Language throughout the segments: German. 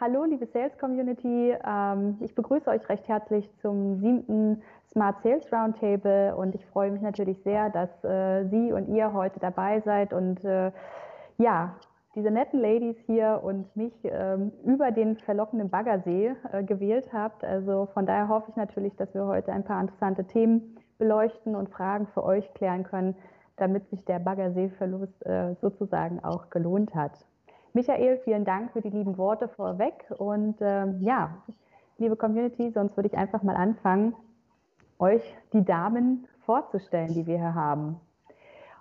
Hallo, liebe Sales Community. Ähm, ich begrüße euch recht herzlich zum siebten Smart Sales Roundtable und ich freue mich natürlich sehr, dass äh, Sie und ihr heute dabei seid und äh, ja, diese netten Ladies hier und mich ähm, über den verlockenden Baggersee äh, gewählt habt. Also von daher hoffe ich natürlich, dass wir heute ein paar interessante Themen beleuchten und Fragen für euch klären können, damit sich der Baggerseeverlust sozusagen auch gelohnt hat. Michael, vielen Dank für die lieben Worte vorweg. Und ähm, ja, liebe Community, sonst würde ich einfach mal anfangen, euch die Damen vorzustellen, die wir hier haben.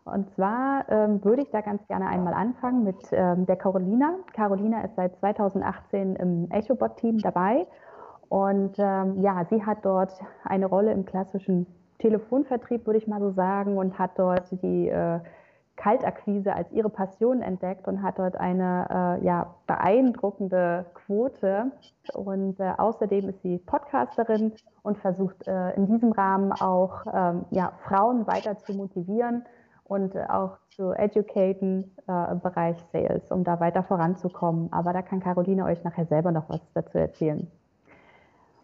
Und zwar ähm, würde ich da ganz gerne einmal anfangen mit ähm, der Carolina. Carolina ist seit 2018 im EchoBot-Team dabei. Und ähm, ja, sie hat dort eine Rolle im klassischen Telefonvertrieb, würde ich mal so sagen, und hat dort die äh, Kaltakquise als ihre Passion entdeckt und hat dort eine äh, ja, beeindruckende Quote. Und äh, außerdem ist sie Podcasterin und versucht äh, in diesem Rahmen auch ähm, ja, Frauen weiter zu motivieren und auch zu educaten äh, im Bereich Sales, um da weiter voranzukommen. Aber da kann Caroline euch nachher selber noch was dazu erzählen.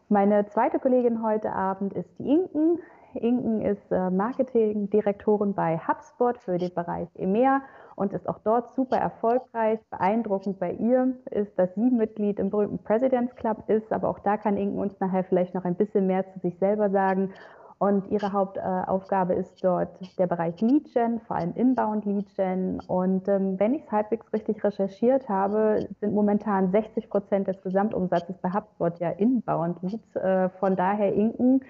Meine zweite Kollegin heute Abend ist die Inken. Inken ist äh, Marketingdirektorin bei HubSpot für den Bereich EMEA und ist auch dort super erfolgreich. Beeindruckend bei ihr ist, dass sie Mitglied im berühmten President's Club ist, aber auch da kann Inken uns nachher vielleicht noch ein bisschen mehr zu sich selber sagen. Und ihre Hauptaufgabe ist dort der Bereich Lead Gen, vor allem Inbound Lead Gen. Und ähm, wenn ich es halbwegs richtig recherchiert habe, sind momentan 60 Prozent des Gesamtumsatzes bei HubSpot ja Inbound Leads. Äh, von daher, Inken,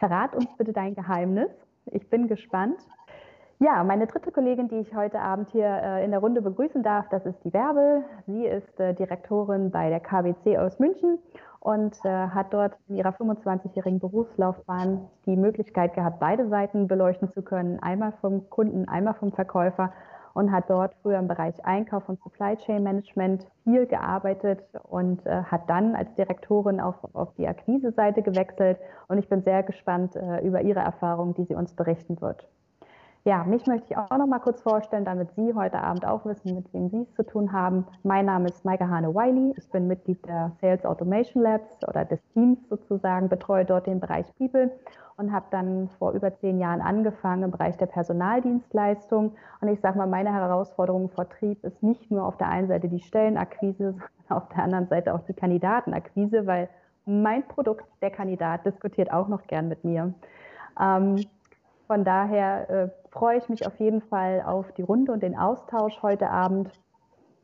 Verrat uns bitte dein Geheimnis. Ich bin gespannt. Ja, meine dritte Kollegin, die ich heute Abend hier äh, in der Runde begrüßen darf, das ist die Bärbel. Sie ist äh, Direktorin bei der KWC aus München und äh, hat dort in ihrer 25-jährigen Berufslaufbahn die Möglichkeit gehabt, beide Seiten beleuchten zu können, einmal vom Kunden, einmal vom Verkäufer und hat dort früher im Bereich Einkauf und Supply Chain Management viel gearbeitet und äh, hat dann als Direktorin auf, auf die Akquise-Seite gewechselt. Und ich bin sehr gespannt äh, über ihre Erfahrungen, die sie uns berichten wird. Ja, mich möchte ich auch noch mal kurz vorstellen, damit Sie heute Abend auch wissen, mit wem Sie es zu tun haben. Mein Name ist Maike Hane-Wiley. Ich bin Mitglied der Sales Automation Labs oder des Teams sozusagen, betreue dort den Bereich People und habe dann vor über zehn Jahren angefangen im Bereich der Personaldienstleistung. Und ich sage mal, meine Herausforderung im Vertrieb ist nicht nur auf der einen Seite die Stellenakquise, sondern auf der anderen Seite auch die Kandidatenakquise, weil mein Produkt, der Kandidat, diskutiert auch noch gern mit mir. Ähm, von daher äh, freue ich mich auf jeden Fall auf die Runde und den Austausch heute Abend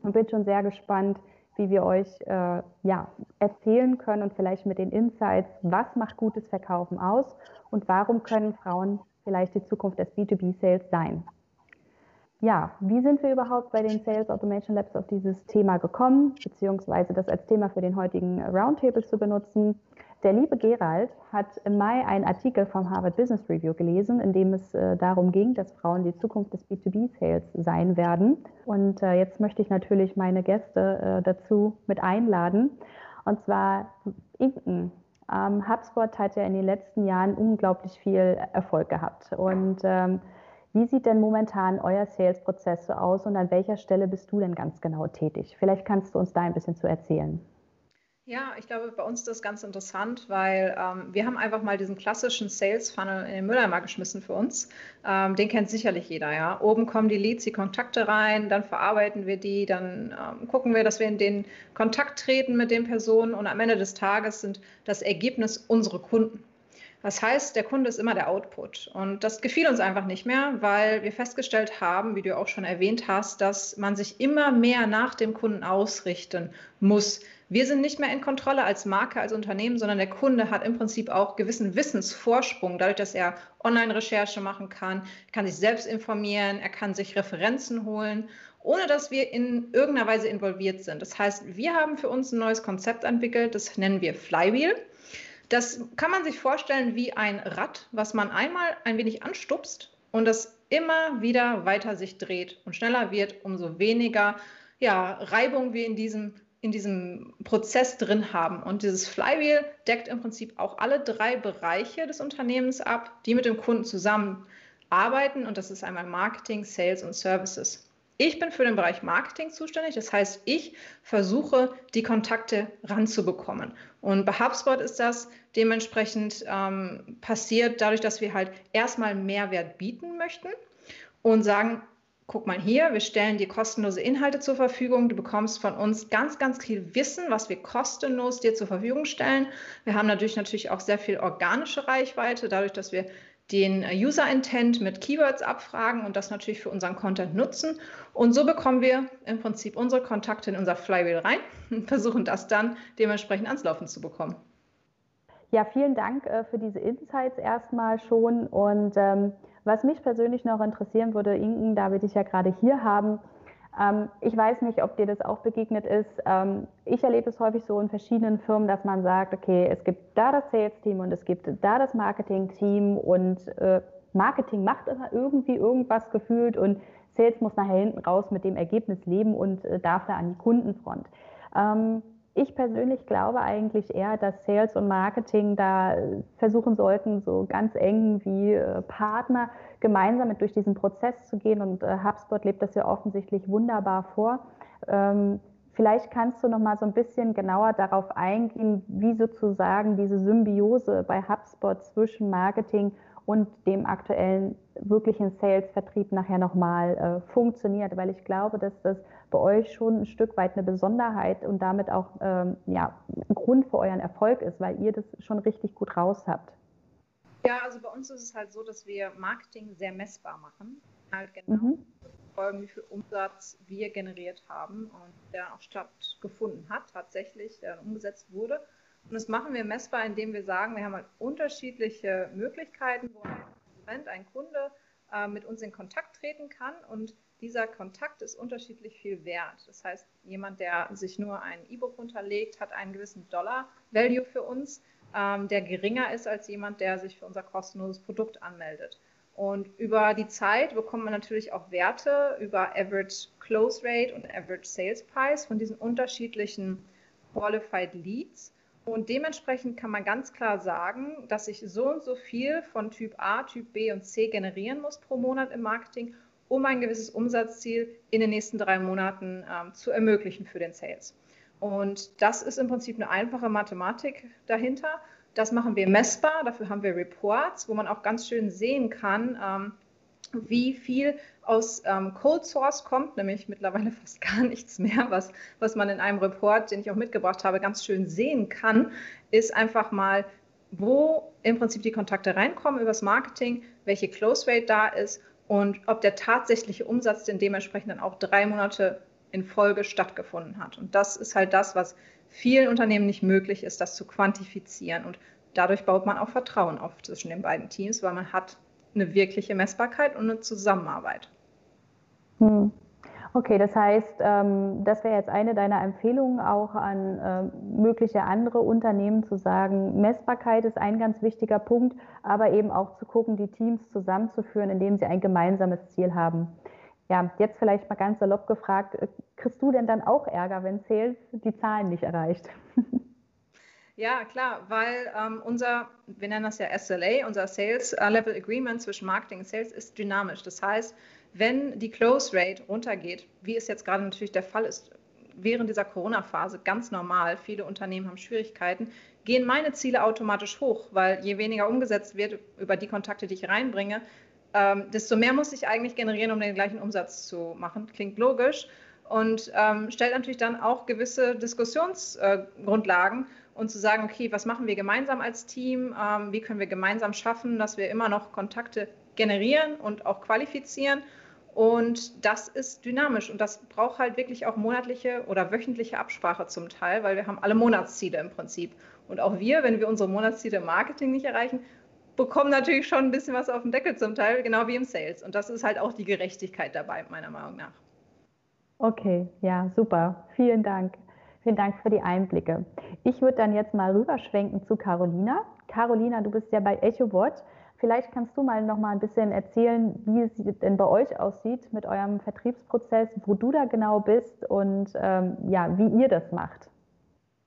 und bin schon sehr gespannt, wie wir euch äh, ja, erzählen können und vielleicht mit den Insights, was macht gutes Verkaufen aus und warum können Frauen vielleicht die Zukunft des B2B-Sales sein. Ja, wie sind wir überhaupt bei den Sales Automation Labs auf dieses Thema gekommen, beziehungsweise das als Thema für den heutigen Roundtable zu benutzen? Der liebe Gerald hat im Mai einen Artikel vom Harvard Business Review gelesen, in dem es äh, darum ging, dass Frauen die Zukunft des B2B-Sales sein werden. Und äh, jetzt möchte ich natürlich meine Gäste äh, dazu mit einladen. Und zwar Inken. Ähm, HubSpot hat ja in den letzten Jahren unglaublich viel Erfolg gehabt. Und ähm, wie sieht denn momentan euer Sales-Prozess so aus und an welcher Stelle bist du denn ganz genau tätig? Vielleicht kannst du uns da ein bisschen zu erzählen. Ja, ich glaube, bei uns ist das ganz interessant, weil ähm, wir haben einfach mal diesen klassischen Sales Funnel in den Mülleimer geschmissen für uns. Ähm, den kennt sicherlich jeder, ja. Oben kommen die Leads, die Kontakte rein, dann verarbeiten wir die, dann ähm, gucken wir, dass wir in den Kontakt treten mit den Personen und am Ende des Tages sind das Ergebnis unsere Kunden. Das heißt, der Kunde ist immer der Output. Und das gefiel uns einfach nicht mehr, weil wir festgestellt haben, wie du auch schon erwähnt hast, dass man sich immer mehr nach dem Kunden ausrichten muss. Wir sind nicht mehr in Kontrolle als Marke, als Unternehmen, sondern der Kunde hat im Prinzip auch gewissen Wissensvorsprung, dadurch, dass er Online-Recherche machen kann, kann sich selbst informieren, er kann sich Referenzen holen, ohne dass wir in irgendeiner Weise involviert sind. Das heißt, wir haben für uns ein neues Konzept entwickelt, das nennen wir Flywheel. Das kann man sich vorstellen wie ein Rad, was man einmal ein wenig anstupst und das immer wieder weiter sich dreht und schneller wird, umso weniger ja, Reibung wir in diesem, in diesem Prozess drin haben. Und dieses Flywheel deckt im Prinzip auch alle drei Bereiche des Unternehmens ab, die mit dem Kunden zusammenarbeiten. Und das ist einmal Marketing, Sales und Services. Ich bin für den Bereich Marketing zuständig. Das heißt, ich versuche, die Kontakte ranzubekommen. Und bei HubSpot ist das dementsprechend ähm, passiert, dadurch, dass wir halt erstmal Mehrwert bieten möchten und sagen, guck mal hier, wir stellen dir kostenlose Inhalte zur Verfügung. Du bekommst von uns ganz, ganz viel Wissen, was wir kostenlos dir zur Verfügung stellen. Wir haben natürlich natürlich auch sehr viel organische Reichweite, dadurch, dass wir den User Intent mit Keywords abfragen und das natürlich für unseren Content nutzen. Und so bekommen wir im Prinzip unsere Kontakte in unser Flywheel rein und versuchen das dann dementsprechend ans Laufen zu bekommen. Ja, vielen Dank äh, für diese Insights erstmal schon. Und ähm, was mich persönlich noch interessieren würde, Inken, da wir dich ja gerade hier haben, ähm, ich weiß nicht, ob dir das auch begegnet ist. Ähm, ich erlebe es häufig so in verschiedenen Firmen, dass man sagt, okay, es gibt da das Sales-Team und es gibt da das Marketing-Team und äh, Marketing macht immer irgendwie irgendwas gefühlt und Sales muss nachher hinten raus mit dem Ergebnis leben und äh, darf da an die Kundenfront. Ähm, ich persönlich glaube eigentlich eher, dass Sales und Marketing da versuchen sollten, so ganz eng wie äh, Partner gemeinsam mit durch diesen Prozess zu gehen. Und äh, HubSpot lebt das ja offensichtlich wunderbar vor. Ähm, vielleicht kannst du noch mal so ein bisschen genauer darauf eingehen, wie sozusagen diese Symbiose bei HubSpot zwischen Marketing und dem aktuellen wirklichen Sales-Vertrieb nachher nochmal äh, funktioniert, weil ich glaube, dass das bei euch schon ein Stück weit eine Besonderheit und damit auch ähm, ja, ein Grund für euren Erfolg ist, weil ihr das schon richtig gut raus habt. Ja, also bei uns ist es halt so, dass wir Marketing sehr messbar machen. Halt genau mhm. folgen, wie viel Umsatz wir generiert haben und der auch stattgefunden hat, tatsächlich, der umgesetzt wurde. Und das machen wir messbar, indem wir sagen, wir haben halt unterschiedliche Möglichkeiten, wo ein Konsument, ein Kunde äh, mit uns in Kontakt treten kann. Und dieser Kontakt ist unterschiedlich viel wert. Das heißt, jemand, der sich nur ein E-Book runterlegt, hat einen gewissen Dollar-Value für uns, ähm, der geringer ist als jemand, der sich für unser kostenloses Produkt anmeldet. Und über die Zeit bekommt man natürlich auch Werte über Average Close Rate und Average Sales Price von diesen unterschiedlichen Qualified Leads. Und dementsprechend kann man ganz klar sagen, dass ich so und so viel von Typ A, Typ B und C generieren muss pro Monat im Marketing, um ein gewisses Umsatzziel in den nächsten drei Monaten ähm, zu ermöglichen für den Sales. Und das ist im Prinzip eine einfache Mathematik dahinter. Das machen wir messbar, dafür haben wir Reports, wo man auch ganz schön sehen kann, ähm, wie viel aus ähm, Cold Source kommt, nämlich mittlerweile fast gar nichts mehr, was, was man in einem Report, den ich auch mitgebracht habe, ganz schön sehen kann, ist einfach mal, wo im Prinzip die Kontakte reinkommen übers Marketing, welche Close Rate da ist und ob der tatsächliche Umsatz denn dementsprechend dann auch drei Monate in Folge stattgefunden hat. Und das ist halt das, was vielen Unternehmen nicht möglich ist, das zu quantifizieren. Und dadurch baut man auch Vertrauen auf zwischen den beiden Teams, weil man hat eine wirkliche Messbarkeit und eine Zusammenarbeit. Hm. Okay, das heißt, ähm, das wäre jetzt eine deiner Empfehlungen auch an äh, mögliche andere Unternehmen zu sagen, Messbarkeit ist ein ganz wichtiger Punkt, aber eben auch zu gucken, die Teams zusammenzuführen, indem sie ein gemeinsames Ziel haben. Ja, jetzt vielleicht mal ganz salopp gefragt, äh, kriegst du denn dann auch Ärger, wenn Sales die Zahlen nicht erreicht? Ja, klar, weil ähm, unser, wir nennen das ja SLA, unser Sales äh, Level Agreement zwischen Marketing und Sales ist dynamisch. Das heißt, wenn die Close Rate runtergeht, wie es jetzt gerade natürlich der Fall ist, während dieser Corona-Phase ganz normal, viele Unternehmen haben Schwierigkeiten, gehen meine Ziele automatisch hoch, weil je weniger umgesetzt wird über die Kontakte, die ich reinbringe, ähm, desto mehr muss ich eigentlich generieren, um den gleichen Umsatz zu machen. Klingt logisch und ähm, stellt natürlich dann auch gewisse Diskussionsgrundlagen. Äh, und zu sagen, okay, was machen wir gemeinsam als Team? Ähm, wie können wir gemeinsam schaffen, dass wir immer noch Kontakte generieren und auch qualifizieren? Und das ist dynamisch und das braucht halt wirklich auch monatliche oder wöchentliche Absprache zum Teil, weil wir haben alle Monatsziele im Prinzip. Und auch wir, wenn wir unsere Monatsziele im Marketing nicht erreichen, bekommen natürlich schon ein bisschen was auf den Deckel zum Teil, genau wie im Sales. Und das ist halt auch die Gerechtigkeit dabei, meiner Meinung nach. Okay, ja, super. Vielen Dank. Vielen Dank für die Einblicke. Ich würde dann jetzt mal rüberschwenken zu Carolina. Carolina, du bist ja bei EchoBot. Vielleicht kannst du mal noch mal ein bisschen erzählen, wie es denn bei euch aussieht mit eurem Vertriebsprozess, wo du da genau bist und ähm, ja, wie ihr das macht.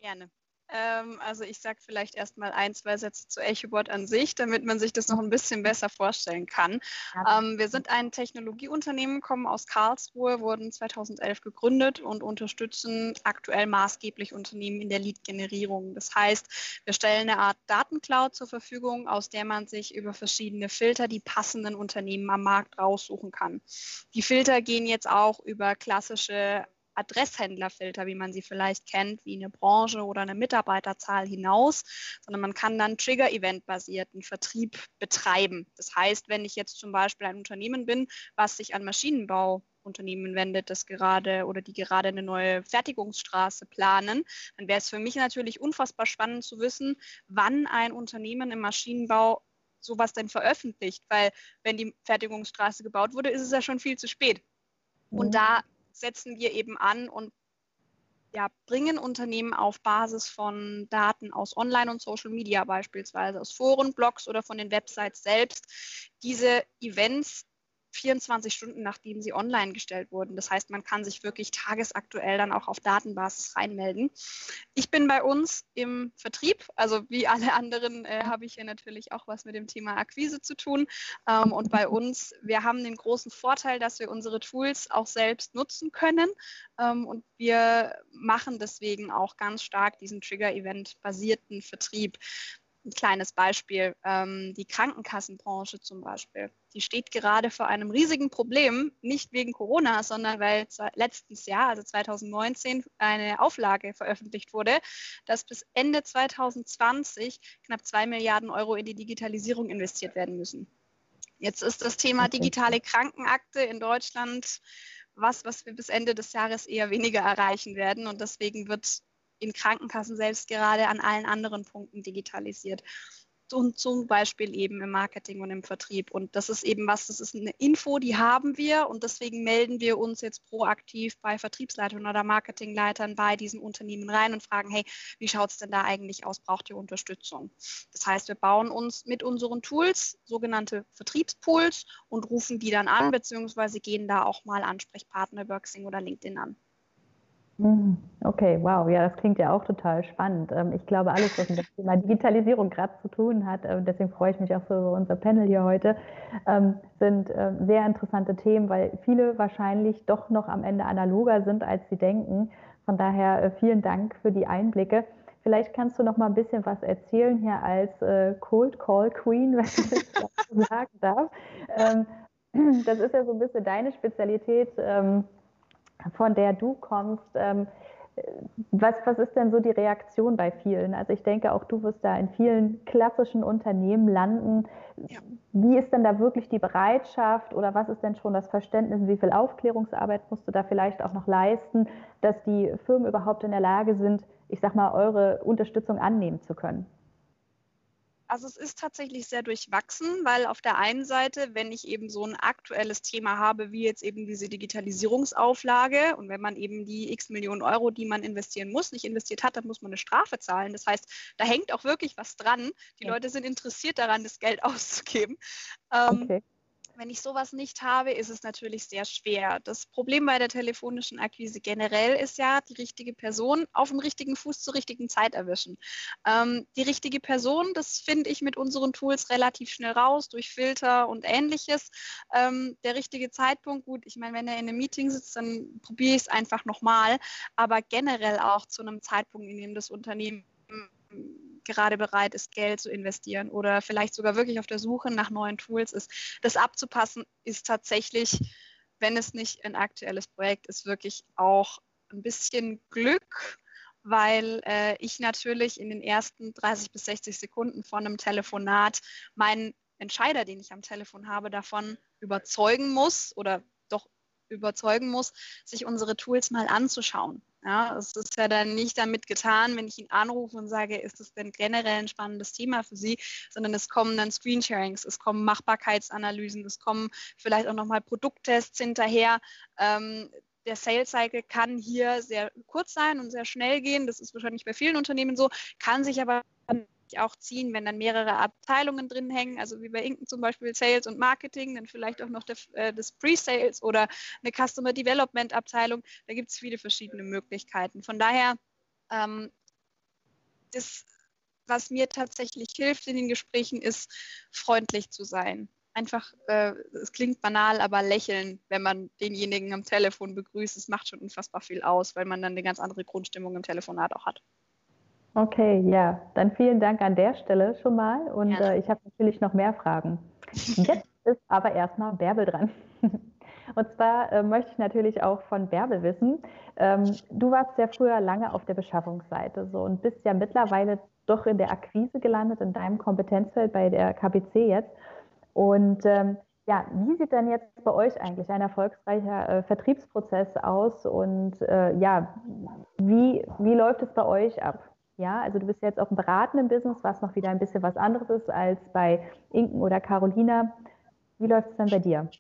Gerne. Ähm, also ich sage vielleicht erstmal ein, zwei Sätze zu EchoBot an sich, damit man sich das noch ein bisschen besser vorstellen kann. Ähm, wir sind ein Technologieunternehmen, kommen aus Karlsruhe, wurden 2011 gegründet und unterstützen aktuell maßgeblich Unternehmen in der Lead-Generierung. Das heißt, wir stellen eine Art Datencloud zur Verfügung, aus der man sich über verschiedene Filter die passenden Unternehmen am Markt raussuchen kann. Die Filter gehen jetzt auch über klassische Adresshändlerfilter, wie man sie vielleicht kennt, wie eine Branche oder eine Mitarbeiterzahl hinaus, sondern man kann dann Trigger-Event-basierten Vertrieb betreiben. Das heißt, wenn ich jetzt zum Beispiel ein Unternehmen bin, was sich an Maschinenbauunternehmen wendet, das gerade oder die gerade eine neue Fertigungsstraße planen, dann wäre es für mich natürlich unfassbar spannend zu wissen, wann ein Unternehmen im Maschinenbau sowas denn veröffentlicht, weil wenn die Fertigungsstraße gebaut wurde, ist es ja schon viel zu spät. Und mhm. da setzen wir eben an und ja, bringen Unternehmen auf Basis von Daten aus Online- und Social Media beispielsweise, aus Foren, Blogs oder von den Websites selbst, diese Events 24 Stunden nachdem sie online gestellt wurden. Das heißt, man kann sich wirklich tagesaktuell dann auch auf Datenbasis reinmelden. Ich bin bei uns im Vertrieb, also wie alle anderen äh, habe ich hier natürlich auch was mit dem Thema Akquise zu tun. Ähm, und bei uns, wir haben den großen Vorteil, dass wir unsere Tools auch selbst nutzen können. Ähm, und wir machen deswegen auch ganz stark diesen Trigger-Event-basierten Vertrieb ein kleines Beispiel, ähm, die Krankenkassenbranche zum Beispiel. Die steht gerade vor einem riesigen Problem, nicht wegen Corona, sondern weil letztes Jahr, also 2019, eine Auflage veröffentlicht wurde, dass bis Ende 2020 knapp zwei Milliarden Euro in die Digitalisierung investiert werden müssen. Jetzt ist das Thema digitale Krankenakte in Deutschland was, was wir bis Ende des Jahres eher weniger erreichen werden. Und deswegen wird in Krankenkassen selbst gerade an allen anderen Punkten digitalisiert. Und zum Beispiel eben im Marketing und im Vertrieb. Und das ist eben was, das ist eine Info, die haben wir und deswegen melden wir uns jetzt proaktiv bei Vertriebsleitern oder Marketingleitern bei diesen Unternehmen rein und fragen, hey, wie schaut es denn da eigentlich aus? Braucht ihr Unterstützung? Das heißt, wir bauen uns mit unseren Tools sogenannte Vertriebspools und rufen die dann an, beziehungsweise gehen da auch mal Ansprechpartner Xing oder LinkedIn an. Mhm. Okay, wow, ja, das klingt ja auch total spannend. Ähm, ich glaube, alles, was mit dem Thema Digitalisierung gerade zu tun hat, äh, deswegen freue ich mich auch so über unser Panel hier heute, ähm, sind äh, sehr interessante Themen, weil viele wahrscheinlich doch noch am Ende analoger sind, als sie denken. Von daher äh, vielen Dank für die Einblicke. Vielleicht kannst du noch mal ein bisschen was erzählen hier als Cold Call Queen, wenn ich das sagen darf. Ähm, das ist ja so ein bisschen deine Spezialität von der du kommst. Ähm, was, was ist denn so die Reaktion bei vielen? Also ich denke, auch du wirst da in vielen klassischen Unternehmen landen. Ja. Wie ist denn da wirklich die Bereitschaft oder was ist denn schon das Verständnis? Wie viel Aufklärungsarbeit musst du da vielleicht auch noch leisten, dass die Firmen überhaupt in der Lage sind, ich sag mal, eure Unterstützung annehmen zu können? Also es ist tatsächlich sehr durchwachsen, weil auf der einen Seite, wenn ich eben so ein aktuelles Thema habe, wie jetzt eben diese Digitalisierungsauflage und wenn man eben die x Millionen Euro, die man investieren muss, nicht investiert hat, dann muss man eine Strafe zahlen. Das heißt, da hängt auch wirklich was dran. Die ja. Leute sind interessiert daran, das Geld auszugeben. Ähm, okay. Wenn ich sowas nicht habe, ist es natürlich sehr schwer. Das Problem bei der telefonischen Akquise generell ist ja, die richtige Person auf dem richtigen Fuß zur richtigen Zeit erwischen. Ähm, die richtige Person, das finde ich mit unseren Tools relativ schnell raus, durch Filter und ähnliches. Ähm, der richtige Zeitpunkt, gut, ich meine, wenn er in einem Meeting sitzt, dann probiere ich es einfach nochmal. Aber generell auch zu einem Zeitpunkt, in dem das Unternehmen gerade bereit ist, Geld zu investieren oder vielleicht sogar wirklich auf der Suche nach neuen Tools ist. Das abzupassen ist tatsächlich, wenn es nicht ein aktuelles Projekt ist, wirklich auch ein bisschen Glück, weil äh, ich natürlich in den ersten 30 bis 60 Sekunden von einem Telefonat meinen Entscheider, den ich am Telefon habe, davon überzeugen muss oder doch überzeugen muss, sich unsere Tools mal anzuschauen. Ja, es ist ja dann nicht damit getan, wenn ich ihn anrufe und sage, ist es denn generell ein spannendes Thema für Sie, sondern es kommen dann Screensharings, es kommen Machbarkeitsanalysen, es kommen vielleicht auch nochmal Produkttests hinterher. Ähm, der Sales Cycle kann hier sehr kurz sein und sehr schnell gehen. Das ist wahrscheinlich bei vielen Unternehmen so, kann sich aber auch ziehen, wenn dann mehrere Abteilungen drin hängen, also wie bei Inken zum Beispiel Sales und Marketing, dann vielleicht auch noch der, äh, das Pre-Sales oder eine Customer Development Abteilung. Da gibt es viele verschiedene Möglichkeiten. Von daher ähm, das, was mir tatsächlich hilft in den Gesprächen, ist freundlich zu sein. Einfach, äh, es klingt banal, aber lächeln, wenn man denjenigen am Telefon begrüßt, es macht schon unfassbar viel aus, weil man dann eine ganz andere Grundstimmung im Telefonat auch hat. Okay, ja, dann vielen Dank an der Stelle schon mal und äh, ich habe natürlich noch mehr Fragen. Jetzt ist aber erstmal Bärbel dran. Und zwar äh, möchte ich natürlich auch von Bärbel wissen, ähm, du warst ja früher lange auf der Beschaffungsseite so und bist ja mittlerweile doch in der Akquise gelandet, in deinem Kompetenzfeld bei der KBC jetzt. Und ähm, ja, wie sieht denn jetzt bei euch eigentlich ein erfolgreicher äh, Vertriebsprozess aus und äh, ja, wie, wie läuft es bei euch ab? Ja, also du bist jetzt auch im beratenden Business, was noch wieder ein bisschen was anderes ist als bei Inken oder Carolina. Wie läuft es dann bei dir?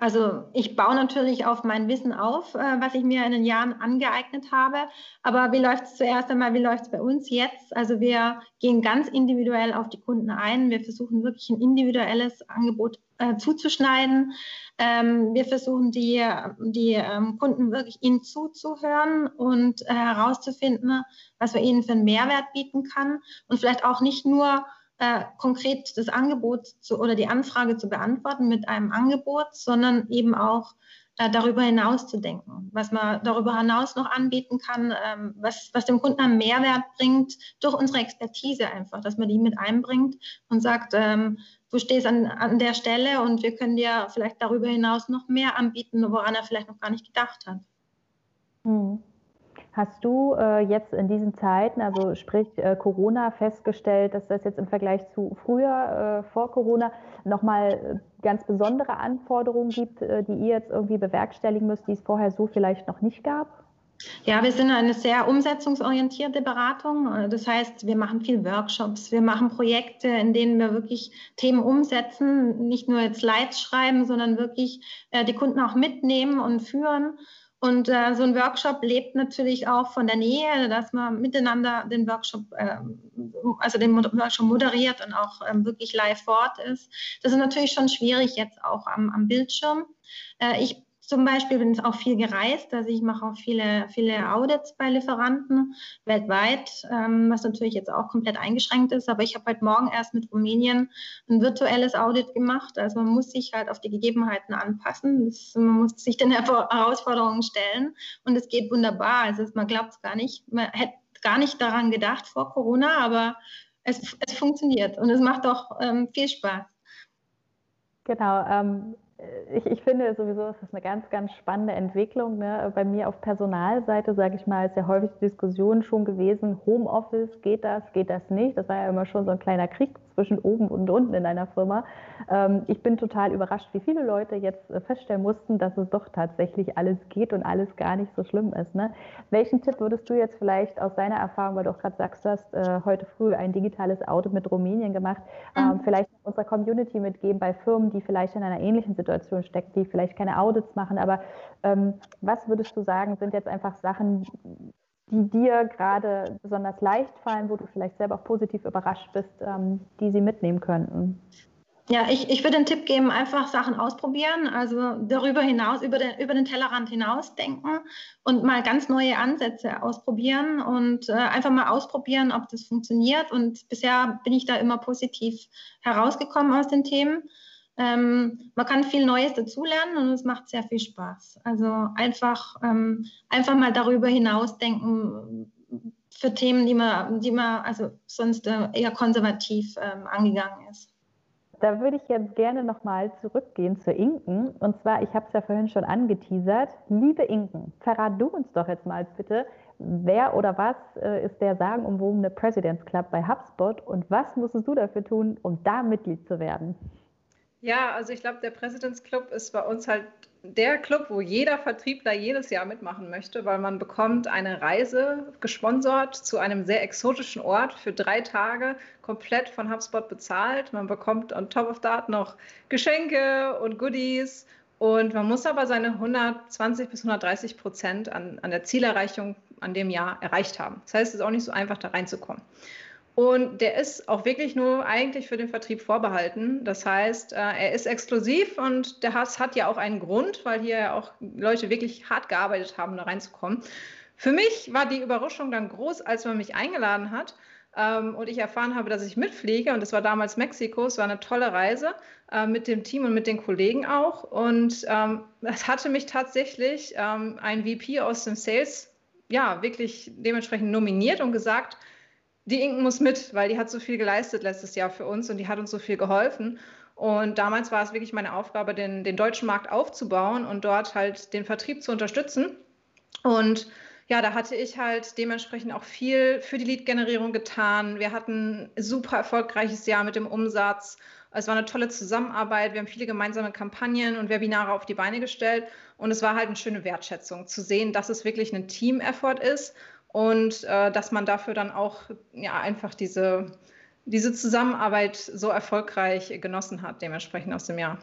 Also ich baue natürlich auf mein Wissen auf, äh, was ich mir in den Jahren angeeignet habe. Aber wie läuft es zuerst einmal, wie läuft es bei uns jetzt? Also wir gehen ganz individuell auf die Kunden ein. Wir versuchen wirklich ein individuelles Angebot äh, zuzuschneiden. Ähm, wir versuchen die, die ähm, Kunden wirklich ihnen zuzuhören und äh, herauszufinden, was wir ihnen für einen Mehrwert bieten kann. Und vielleicht auch nicht nur äh, konkret das Angebot zu, oder die Anfrage zu beantworten mit einem Angebot, sondern eben auch äh, darüber hinaus zu denken, was man darüber hinaus noch anbieten kann, ähm, was, was dem Kunden einen Mehrwert bringt, durch unsere Expertise einfach, dass man die mit einbringt und sagt, ähm, du stehst an, an der Stelle und wir können dir vielleicht darüber hinaus noch mehr anbieten, woran er vielleicht noch gar nicht gedacht hat. Hm. Hast du äh, jetzt in diesen Zeiten, also sprich äh, Corona, festgestellt, dass das jetzt im Vergleich zu früher, äh, vor Corona, nochmal äh, ganz besondere Anforderungen gibt, äh, die ihr jetzt irgendwie bewerkstelligen müsst, die es vorher so vielleicht noch nicht gab? Ja, wir sind eine sehr umsetzungsorientierte Beratung. Äh, das heißt, wir machen viel Workshops, wir machen Projekte, in denen wir wirklich Themen umsetzen, nicht nur jetzt Slides schreiben, sondern wirklich die Kunden auch mitnehmen und führen. Und äh, so ein Workshop lebt natürlich auch von der Nähe, dass man miteinander den Workshop, äh, also den Workshop moderiert und auch ähm, wirklich live vor Ort ist. Das ist natürlich schon schwierig jetzt auch am, am Bildschirm. Äh, ich zum Beispiel bin ich auch viel gereist, also ich mache auch viele, viele Audits bei Lieferanten weltweit, ähm, was natürlich jetzt auch komplett eingeschränkt ist. Aber ich habe heute Morgen erst mit Rumänien ein virtuelles Audit gemacht. Also man muss sich halt auf die Gegebenheiten anpassen. Das, man muss sich den Herausforderungen stellen und es geht wunderbar. Also man glaubt es gar nicht. Man hätte gar nicht daran gedacht vor Corona, aber es, es funktioniert und es macht auch ähm, viel Spaß. Genau. Ähm, ich, ich, finde sowieso, es ist eine ganz, ganz spannende Entwicklung. Ne? Bei mir auf Personalseite, sage ich mal, ist ja häufig die Diskussion schon gewesen, Homeoffice, geht das, geht das nicht? Das war ja immer schon so ein kleiner Krieg zwischen oben und unten in einer Firma. Ähm, ich bin total überrascht, wie viele Leute jetzt äh, feststellen mussten, dass es doch tatsächlich alles geht und alles gar nicht so schlimm ist. Ne? Welchen Tipp würdest du jetzt vielleicht aus deiner Erfahrung, weil du auch gerade sagst, du hast äh, heute früh ein digitales Auto mit Rumänien gemacht, ähm, mhm. vielleicht unserer Community mitgeben bei Firmen, die vielleicht in einer ähnlichen Situation steckt, die vielleicht keine Audits machen. Aber ähm, was würdest du sagen, sind jetzt einfach Sachen, die dir gerade besonders leicht fallen, wo du vielleicht selber auch positiv überrascht bist, ähm, die sie mitnehmen könnten? Ja, ich, ich würde einen Tipp geben, einfach Sachen ausprobieren, also darüber hinaus, über den, über den Tellerrand hinaus denken und mal ganz neue Ansätze ausprobieren und äh, einfach mal ausprobieren, ob das funktioniert. Und bisher bin ich da immer positiv herausgekommen aus den Themen. Ähm, man kann viel Neues dazulernen und es macht sehr viel Spaß. Also einfach, ähm, einfach mal darüber hinaus denken für Themen, die man, die man also sonst äh, eher konservativ ähm, angegangen ist. Da würde ich jetzt gerne nochmal zurückgehen zu Inken. Und zwar, ich habe es ja vorhin schon angeteasert. Liebe Inken, verrat du uns doch jetzt mal bitte, wer oder was äh, ist der sagenumwobene President's Club bei HubSpot und was musstest du dafür tun, um da Mitglied zu werden? Ja, also ich glaube, der Presidents Club ist bei uns halt der Club, wo jeder Vertriebler jedes Jahr mitmachen möchte, weil man bekommt eine Reise gesponsert zu einem sehr exotischen Ort für drei Tage, komplett von HubSpot bezahlt. Man bekommt on top of that noch Geschenke und Goodies und man muss aber seine 120 bis 130 Prozent an, an der Zielerreichung an dem Jahr erreicht haben. Das heißt, es ist auch nicht so einfach, da reinzukommen. Und der ist auch wirklich nur eigentlich für den Vertrieb vorbehalten. Das heißt, äh, er ist exklusiv und der Hass hat ja auch einen Grund, weil hier ja auch Leute wirklich hart gearbeitet haben, da reinzukommen. Für mich war die Überraschung dann groß, als man mich eingeladen hat ähm, und ich erfahren habe, dass ich mitfliege. Und es war damals Mexiko. Es war eine tolle Reise äh, mit dem Team und mit den Kollegen auch. Und ähm, das hatte mich tatsächlich ähm, ein VP aus dem Sales ja wirklich dementsprechend nominiert und gesagt, die Inken muss mit, weil die hat so viel geleistet letztes Jahr für uns und die hat uns so viel geholfen. Und damals war es wirklich meine Aufgabe, den, den deutschen Markt aufzubauen und dort halt den Vertrieb zu unterstützen. Und ja, da hatte ich halt dementsprechend auch viel für die Lead-Generierung getan. Wir hatten ein super erfolgreiches Jahr mit dem Umsatz. Es war eine tolle Zusammenarbeit. Wir haben viele gemeinsame Kampagnen und Webinare auf die Beine gestellt. Und es war halt eine schöne Wertschätzung zu sehen, dass es wirklich ein Team-Effort ist und äh, dass man dafür dann auch ja, einfach diese, diese Zusammenarbeit so erfolgreich genossen hat, dementsprechend aus dem Jahr.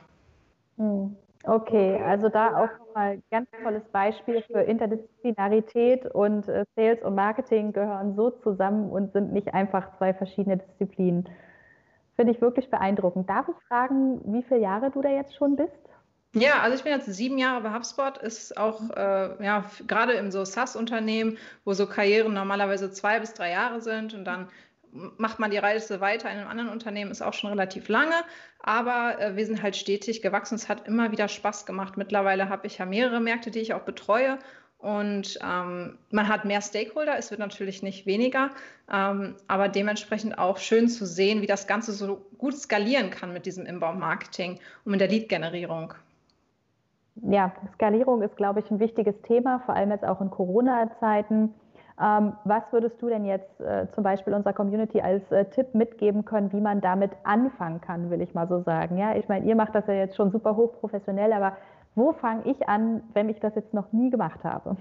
Hm. Okay, also da auch nochmal ein ganz tolles Beispiel für Interdisziplinarität und äh, Sales und Marketing gehören so zusammen und sind nicht einfach zwei verschiedene Disziplinen. Finde ich wirklich beeindruckend. Darf ich fragen, wie viele Jahre du da jetzt schon bist? Ja, also ich bin jetzt sieben Jahre bei HubSpot, ist auch äh, ja, gerade in so SaaS-Unternehmen, wo so Karrieren normalerweise zwei bis drei Jahre sind und dann macht man die Reise weiter in einem anderen Unternehmen, ist auch schon relativ lange, aber äh, wir sind halt stetig gewachsen. Es hat immer wieder Spaß gemacht. Mittlerweile habe ich ja mehrere Märkte, die ich auch betreue und ähm, man hat mehr Stakeholder, es wird natürlich nicht weniger, ähm, aber dementsprechend auch schön zu sehen, wie das Ganze so gut skalieren kann mit diesem Inbound-Marketing und mit der Lead-Generierung. Ja, Skalierung ist, glaube ich, ein wichtiges Thema, vor allem jetzt auch in Corona-Zeiten. Ähm, was würdest du denn jetzt äh, zum Beispiel unserer Community als äh, Tipp mitgeben können, wie man damit anfangen kann, will ich mal so sagen? Ja, ich meine, ihr macht das ja jetzt schon super hochprofessionell, aber wo fange ich an, wenn ich das jetzt noch nie gemacht habe?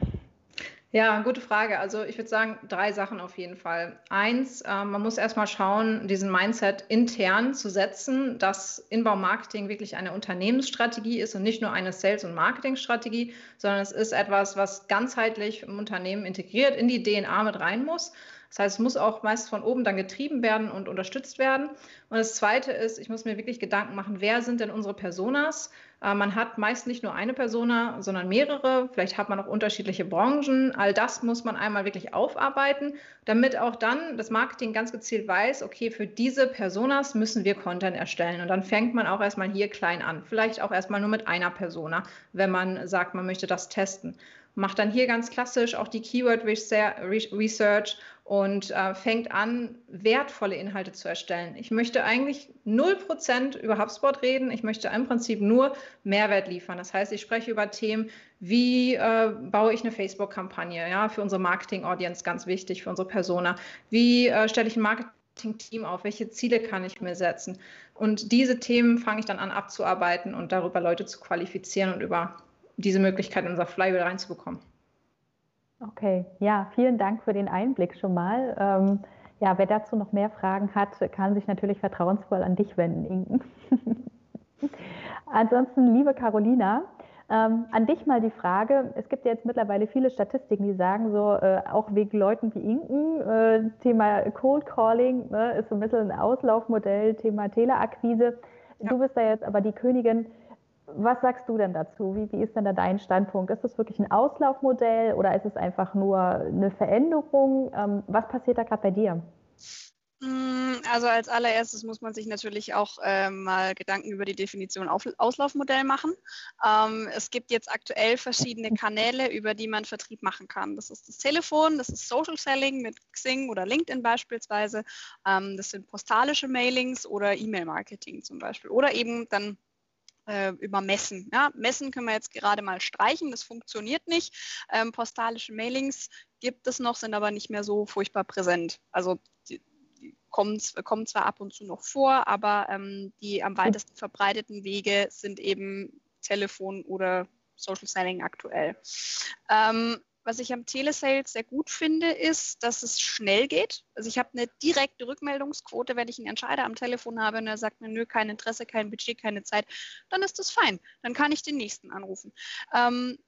Ja, gute Frage. Also ich würde sagen, drei Sachen auf jeden Fall. Eins, äh, man muss erstmal schauen, diesen Mindset intern zu setzen, dass Inbau-Marketing wirklich eine Unternehmensstrategie ist und nicht nur eine Sales- und Marketingstrategie, sondern es ist etwas, was ganzheitlich im Unternehmen integriert in die DNA mit rein muss. Das heißt, es muss auch meist von oben dann getrieben werden und unterstützt werden. Und das Zweite ist, ich muss mir wirklich Gedanken machen, wer sind denn unsere Personas? Äh, man hat meist nicht nur eine Persona, sondern mehrere. Vielleicht hat man auch unterschiedliche Branchen. All das muss man einmal wirklich aufarbeiten, damit auch dann das Marketing ganz gezielt weiß, okay, für diese Personas müssen wir Content erstellen. Und dann fängt man auch erstmal hier klein an. Vielleicht auch erstmal nur mit einer Persona, wenn man sagt, man möchte das testen macht dann hier ganz klassisch auch die Keyword Research und äh, fängt an, wertvolle Inhalte zu erstellen. Ich möchte eigentlich 0% über HubSpot reden. Ich möchte im Prinzip nur Mehrwert liefern. Das heißt, ich spreche über Themen, wie äh, baue ich eine Facebook-Kampagne, ja, für unsere Marketing-Audience ganz wichtig, für unsere Persona. Wie äh, stelle ich ein Marketing-Team auf? Welche Ziele kann ich mir setzen? Und diese Themen fange ich dann an abzuarbeiten und darüber Leute zu qualifizieren und über diese Möglichkeit in unser Flywheel reinzubekommen. Okay, ja, vielen Dank für den Einblick schon mal. Ähm, ja, wer dazu noch mehr Fragen hat, kann sich natürlich vertrauensvoll an dich wenden, Inken. Ansonsten, liebe Carolina, ähm, an dich mal die Frage. Es gibt ja jetzt mittlerweile viele Statistiken, die sagen so, äh, auch wegen Leuten wie Inken, äh, Thema Cold Calling ne, ist so ein bisschen ein Auslaufmodell, Thema Teleakquise. Ja. Du bist da jetzt aber die Königin was sagst du denn dazu? Wie, wie ist denn da dein Standpunkt? Ist das wirklich ein Auslaufmodell oder ist es einfach nur eine Veränderung? Ähm, was passiert da gerade bei dir? Mm, also als allererstes muss man sich natürlich auch äh, mal Gedanken über die Definition Auf Auslaufmodell machen. Ähm, es gibt jetzt aktuell verschiedene Kanäle, über die man Vertrieb machen kann. Das ist das Telefon, das ist Social Selling mit Xing oder LinkedIn beispielsweise. Ähm, das sind postalische Mailings oder E-Mail-Marketing zum Beispiel. Oder eben dann äh, über Messen. Ja, Messen können wir jetzt gerade mal streichen, das funktioniert nicht. Ähm, postalische Mailings gibt es noch, sind aber nicht mehr so furchtbar präsent. Also die, die kommen, kommen, zwar ab und zu noch vor, aber ähm, die am weitesten verbreiteten Wege sind eben Telefon oder Social Selling aktuell. Ähm, was ich am Telesales sehr gut finde, ist, dass es schnell geht. Also ich habe eine direkte Rückmeldungsquote, wenn ich einen Entscheider am Telefon habe und er sagt mir, nö, kein Interesse, kein Budget, keine Zeit, dann ist das fein. Dann kann ich den nächsten anrufen. Ähm,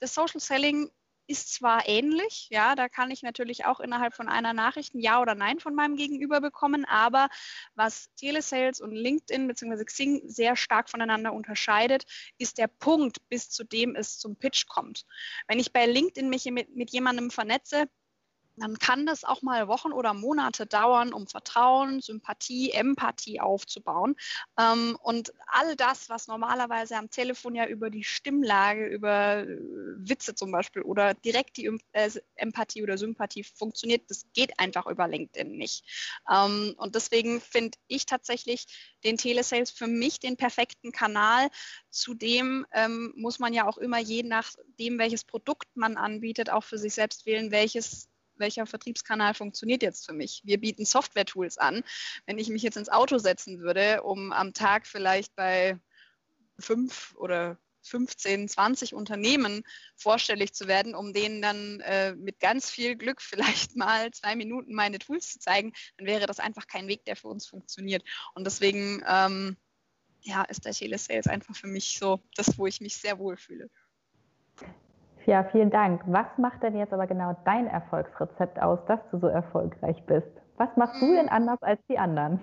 das Social Selling ist zwar ähnlich, ja, da kann ich natürlich auch innerhalb von einer Nachricht ein Ja oder Nein von meinem Gegenüber bekommen, aber was Telesales und LinkedIn bzw. Xing sehr stark voneinander unterscheidet, ist der Punkt, bis zu dem es zum Pitch kommt. Wenn ich bei LinkedIn mich mit, mit jemandem vernetze, dann kann das auch mal Wochen oder Monate dauern, um Vertrauen, Sympathie, Empathie aufzubauen. Ähm, und all das, was normalerweise am Telefon ja über die Stimmlage, über äh, Witze zum Beispiel oder direkt die äh, Empathie oder Sympathie funktioniert, das geht einfach über LinkedIn nicht. Ähm, und deswegen finde ich tatsächlich den Telesales für mich den perfekten Kanal. Zudem ähm, muss man ja auch immer je nachdem, welches Produkt man anbietet, auch für sich selbst wählen, welches welcher Vertriebskanal funktioniert jetzt für mich. Wir bieten Software-Tools an. Wenn ich mich jetzt ins Auto setzen würde, um am Tag vielleicht bei fünf oder 15, 20 Unternehmen vorstellig zu werden, um denen dann äh, mit ganz viel Glück vielleicht mal zwei Minuten meine Tools zu zeigen, dann wäre das einfach kein Weg, der für uns funktioniert. Und deswegen ähm, ja, ist der Telesales einfach für mich so das, wo ich mich sehr wohl fühle. Ja, vielen Dank. Was macht denn jetzt aber genau dein Erfolgsrezept aus, dass du so erfolgreich bist? Was machst du denn hm. anders als die anderen?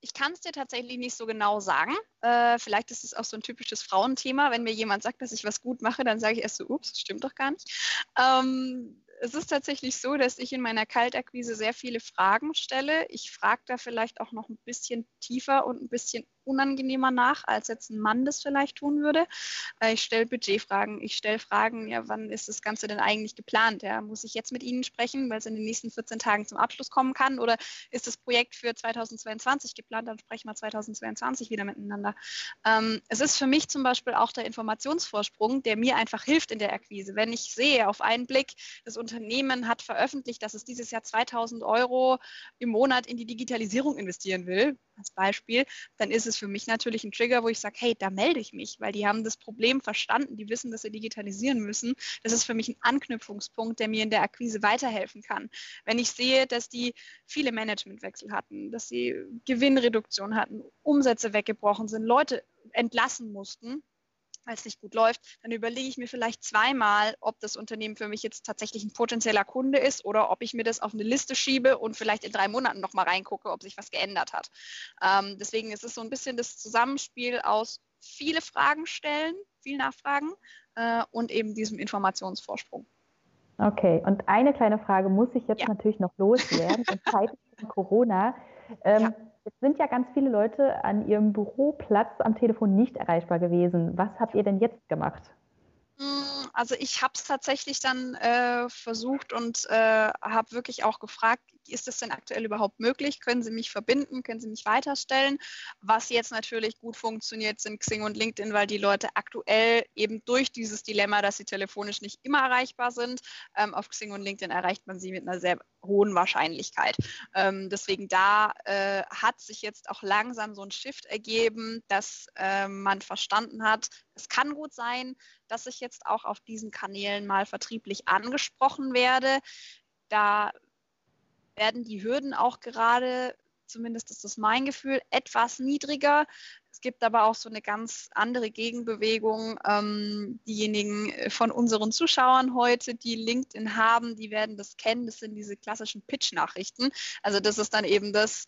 Ich kann es dir tatsächlich nicht so genau sagen. Äh, vielleicht ist es auch so ein typisches Frauenthema. Wenn mir jemand sagt, dass ich was gut mache, dann sage ich erst so, ups, das stimmt doch gar nicht. Ähm, es ist tatsächlich so, dass ich in meiner Kaltakquise sehr viele Fragen stelle. Ich frage da vielleicht auch noch ein bisschen tiefer und ein bisschen unangenehmer nach, als jetzt ein Mann das vielleicht tun würde. Äh, ich stelle Budgetfragen, ich stelle Fragen, ja, wann ist das Ganze denn eigentlich geplant? Ja, muss ich jetzt mit Ihnen sprechen, weil es in den nächsten 14 Tagen zum Abschluss kommen kann? Oder ist das Projekt für 2022 geplant? Dann sprechen wir 2022 wieder miteinander. Ähm, es ist für mich zum Beispiel auch der Informationsvorsprung, der mir einfach hilft in der Akquise. Wenn ich sehe auf einen Blick, das Unternehmen hat veröffentlicht, dass es dieses Jahr 2000 Euro im Monat in die Digitalisierung investieren will, als Beispiel, dann ist es für mich natürlich ein Trigger, wo ich sage, hey, da melde ich mich, weil die haben das Problem verstanden, die wissen, dass sie digitalisieren müssen. Das ist für mich ein Anknüpfungspunkt, der mir in der Akquise weiterhelfen kann. Wenn ich sehe, dass die viele Managementwechsel hatten, dass sie Gewinnreduktion hatten, Umsätze weggebrochen sind, Leute entlassen mussten, weil es nicht gut läuft, dann überlege ich mir vielleicht zweimal, ob das Unternehmen für mich jetzt tatsächlich ein potenzieller Kunde ist oder ob ich mir das auf eine Liste schiebe und vielleicht in drei Monaten nochmal reingucke, ob sich was geändert hat. Ähm, deswegen ist es so ein bisschen das Zusammenspiel aus viele Fragen stellen, viel Nachfragen äh, und eben diesem Informationsvorsprung. Okay, und eine kleine Frage muss ich jetzt ja. natürlich noch loswerden. In Zeiten von Corona. Ähm, ja. Jetzt sind ja ganz viele Leute an ihrem Büroplatz am Telefon nicht erreichbar gewesen. Was habt ihr denn jetzt gemacht? Hm, also ich habe es tatsächlich dann äh, versucht und äh, habe wirklich auch gefragt, ist das denn aktuell überhaupt möglich? Können Sie mich verbinden? Können Sie mich weiterstellen? Was jetzt natürlich gut funktioniert, sind Xing und LinkedIn, weil die Leute aktuell eben durch dieses Dilemma, dass sie telefonisch nicht immer erreichbar sind, ähm, auf Xing und LinkedIn erreicht man sie mit einer sehr hohen Wahrscheinlichkeit. Ähm, deswegen da äh, hat sich jetzt auch langsam so ein Shift ergeben, dass äh, man verstanden hat, es kann gut sein, dass ich jetzt auch auf diesen Kanälen mal vertrieblich angesprochen werde. Da werden die Hürden auch gerade, zumindest ist das mein Gefühl, etwas niedriger. Es gibt aber auch so eine ganz andere Gegenbewegung. Ähm, diejenigen von unseren Zuschauern heute, die LinkedIn haben, die werden das kennen. Das sind diese klassischen Pitch-Nachrichten. Also das ist dann eben das,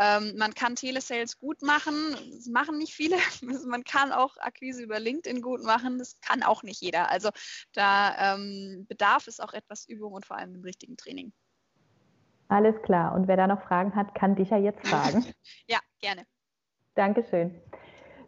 ähm, man kann Telesales gut machen. Das machen nicht viele. man kann auch Akquise über LinkedIn gut machen. Das kann auch nicht jeder. Also da ähm, bedarf es auch etwas Übung und vor allem im richtigen Training. Alles klar. Und wer da noch Fragen hat, kann dich ja jetzt fragen. ja, gerne. Dankeschön.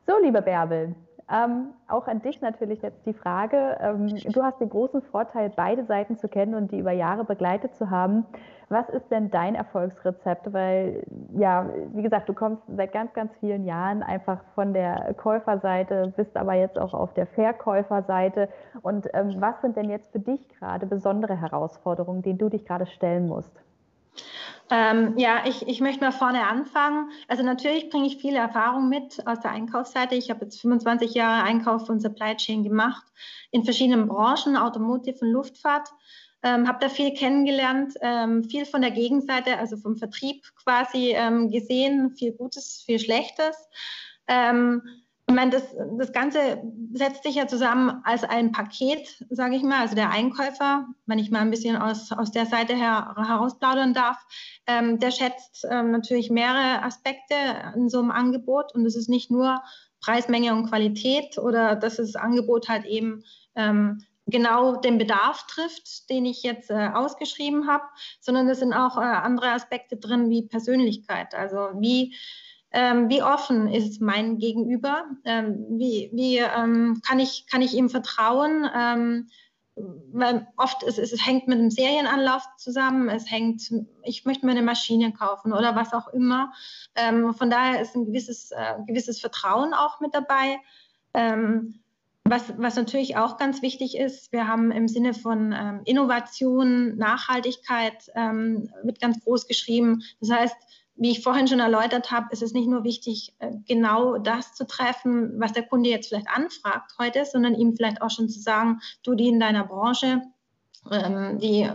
So, liebe Bärbel, ähm, auch an dich natürlich jetzt die Frage. Ähm, du hast den großen Vorteil, beide Seiten zu kennen und die über Jahre begleitet zu haben. Was ist denn dein Erfolgsrezept? Weil, ja, wie gesagt, du kommst seit ganz, ganz vielen Jahren einfach von der Käuferseite, bist aber jetzt auch auf der Verkäuferseite. Und ähm, was sind denn jetzt für dich gerade besondere Herausforderungen, denen du dich gerade stellen musst? Ähm, ja, ich, ich möchte mal vorne anfangen. Also natürlich bringe ich viele Erfahrung mit aus der Einkaufsseite. Ich habe jetzt 25 Jahre Einkauf und Supply Chain gemacht in verschiedenen Branchen, Automotive und Luftfahrt. Ähm, habe da viel kennengelernt, ähm, viel von der Gegenseite, also vom Vertrieb quasi ähm, gesehen, viel Gutes, viel Schlechtes. Ähm, ich meine, das, das Ganze setzt sich ja zusammen als ein Paket, sage ich mal. Also der Einkäufer, wenn ich mal ein bisschen aus, aus der Seite her, herausplaudern darf, ähm, der schätzt ähm, natürlich mehrere Aspekte in so einem Angebot. Und es ist nicht nur Preismenge und Qualität oder dass das Angebot halt eben ähm, genau den Bedarf trifft, den ich jetzt äh, ausgeschrieben habe, sondern es sind auch äh, andere Aspekte drin wie Persönlichkeit. Also wie ähm, wie offen ist mein Gegenüber? Ähm, wie wie ähm, kann, ich, kann ich ihm vertrauen? Ähm, weil oft ist, es, es hängt mit einem Serienanlauf zusammen, es hängt, ich möchte mir eine Maschine kaufen oder was auch immer. Ähm, von daher ist ein gewisses, äh, gewisses Vertrauen auch mit dabei. Ähm, was, was, natürlich auch ganz wichtig ist, wir haben im Sinne von ähm, Innovation, Nachhaltigkeit, ähm, wird ganz groß geschrieben. Das heißt, wie ich vorhin schon erläutert habe, ist es nicht nur wichtig, äh, genau das zu treffen, was der Kunde jetzt vielleicht anfragt heute, sondern ihm vielleicht auch schon zu sagen, du, die in deiner Branche, ähm, die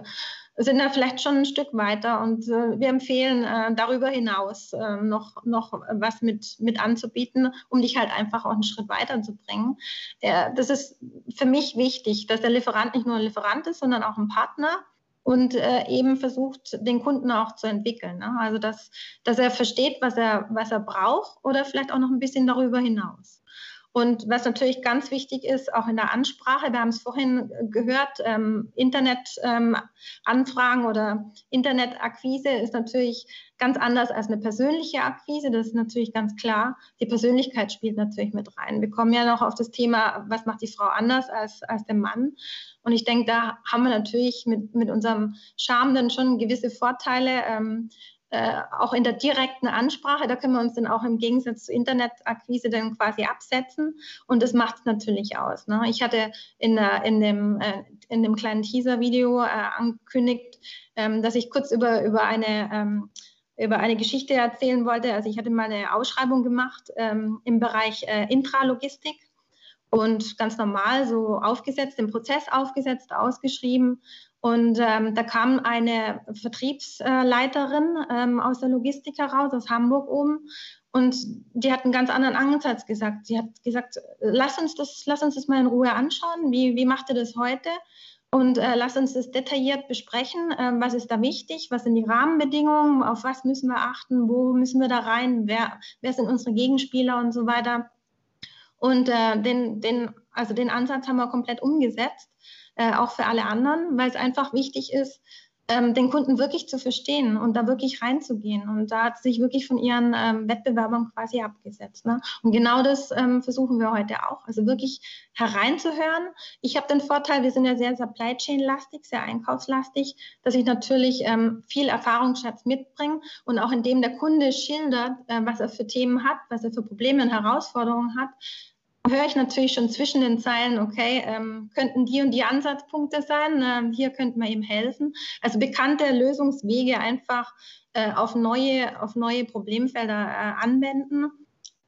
sind da vielleicht schon ein Stück weiter und äh, wir empfehlen äh, darüber hinaus äh, noch, noch was mit, mit anzubieten, um dich halt einfach auch einen Schritt weiter zu bringen. das ist für mich wichtig, dass der Lieferant nicht nur ein Lieferant ist, sondern auch ein Partner und äh, eben versucht, den Kunden auch zu entwickeln. Ne? Also, dass, dass er versteht, was er, was er braucht oder vielleicht auch noch ein bisschen darüber hinaus. Und was natürlich ganz wichtig ist, auch in der Ansprache, wir haben es vorhin gehört, ähm, Internetanfragen ähm, oder Internetakquise ist natürlich ganz anders als eine persönliche Akquise. Das ist natürlich ganz klar. Die Persönlichkeit spielt natürlich mit rein. Wir kommen ja noch auf das Thema, was macht die Frau anders als, als der Mann? Und ich denke, da haben wir natürlich mit, mit unserem Charme dann schon gewisse Vorteile. Ähm, äh, auch in der direkten Ansprache, da können wir uns dann auch im Gegensatz zu Internetakquise dann quasi absetzen und das macht es natürlich aus. Ne? Ich hatte in, in, dem, äh, in dem kleinen Teaser-Video äh, angekündigt, ähm, dass ich kurz über, über eine ähm, über eine Geschichte erzählen wollte. Also ich hatte mal eine Ausschreibung gemacht ähm, im Bereich äh, Intralogistik und ganz normal so aufgesetzt, den Prozess aufgesetzt, ausgeschrieben. Und ähm, da kam eine Vertriebsleiterin ähm, aus der Logistik heraus, aus Hamburg oben. Und die hat einen ganz anderen Ansatz gesagt. Sie hat gesagt, lass uns das, lass uns das mal in Ruhe anschauen. Wie, wie macht ihr das heute? Und äh, lass uns das detailliert besprechen. Äh, was ist da wichtig? Was sind die Rahmenbedingungen? Auf was müssen wir achten? Wo müssen wir da rein? Wer, wer sind unsere Gegenspieler und so weiter? Und äh, den, den, also den Ansatz haben wir komplett umgesetzt, äh, auch für alle anderen, weil es einfach wichtig ist, ähm, den Kunden wirklich zu verstehen und da wirklich reinzugehen. Und da hat sich wirklich von ihren ähm, Wettbewerbern quasi abgesetzt. Ne? Und genau das ähm, versuchen wir heute auch. Also wirklich hereinzuhören. Ich habe den Vorteil, wir sind ja sehr Supply Chain-lastig, sehr einkaufslastig, dass ich natürlich ähm, viel Erfahrungsschatz mitbringe und auch indem der Kunde schildert, äh, was er für Themen hat, was er für Probleme und Herausforderungen hat, höre ich natürlich schon zwischen den Zeilen, okay, ähm, könnten die und die Ansatzpunkte sein, äh, hier könnten wir ihm helfen. Also bekannte Lösungswege einfach äh, auf, neue, auf neue Problemfelder äh, anwenden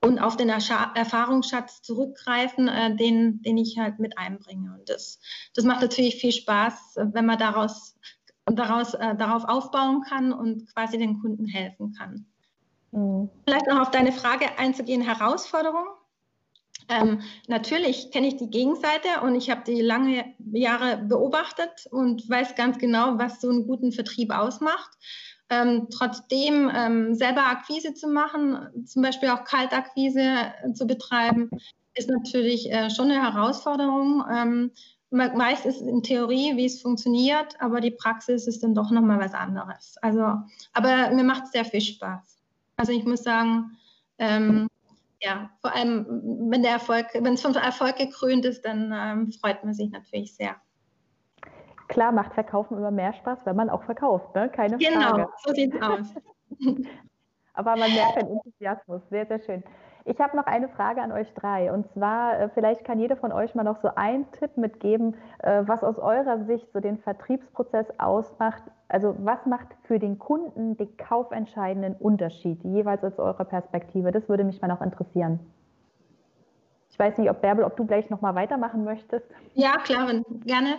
und auf den Erscha Erfahrungsschatz zurückgreifen, äh, den, den ich halt mit einbringe. Und das, das macht natürlich viel Spaß, wenn man daraus, daraus, äh, darauf aufbauen kann und quasi den Kunden helfen kann. Mhm. Vielleicht noch auf deine Frage einzugehen, Herausforderungen. Ähm, natürlich kenne ich die Gegenseite und ich habe die lange Jahre beobachtet und weiß ganz genau, was so einen guten Vertrieb ausmacht. Ähm, trotzdem ähm, selber Akquise zu machen, zum Beispiel auch Kaltakquise äh, zu betreiben, ist natürlich äh, schon eine Herausforderung. Ähm, weiß es in Theorie, wie es funktioniert, aber die Praxis ist dann doch nochmal was anderes. Also, aber mir macht es sehr viel Spaß. Also ich muss sagen, ähm, ja, vor allem, wenn der Erfolg, wenn es vom Erfolg gekrönt ist, dann ähm, freut man sich natürlich sehr. Klar macht Verkaufen immer mehr Spaß, wenn man auch verkauft, ne? Keine genau, Frage. Genau, so sieht es aus. Aber man merkt den Enthusiasmus. Sehr, sehr schön. Ich habe noch eine Frage an euch drei. Und zwar, äh, vielleicht kann jeder von euch mal noch so einen Tipp mitgeben, äh, was aus eurer Sicht so den Vertriebsprozess ausmacht. Also was macht für den Kunden den kaufentscheidenden Unterschied, jeweils aus eurer Perspektive? Das würde mich mal noch interessieren. Ich weiß nicht, ob Bärbel, ob du gleich nochmal weitermachen möchtest. Ja, klar, gerne.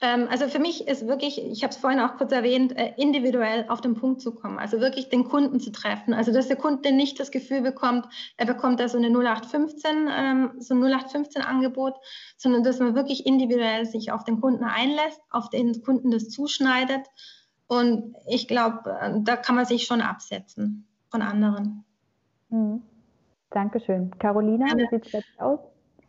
Ähm, also für mich ist wirklich, ich habe es vorhin auch kurz erwähnt, äh, individuell auf den Punkt zu kommen, also wirklich den Kunden zu treffen. Also dass der Kunde nicht das Gefühl bekommt, er bekommt da so eine 0815, ähm, so ein 0815-Angebot, sondern dass man wirklich individuell sich auf den Kunden einlässt, auf den Kunden das zuschneidet. Und ich glaube, äh, da kann man sich schon absetzen von anderen. Mhm. Dankeschön. Carolina, wie sieht es jetzt aus?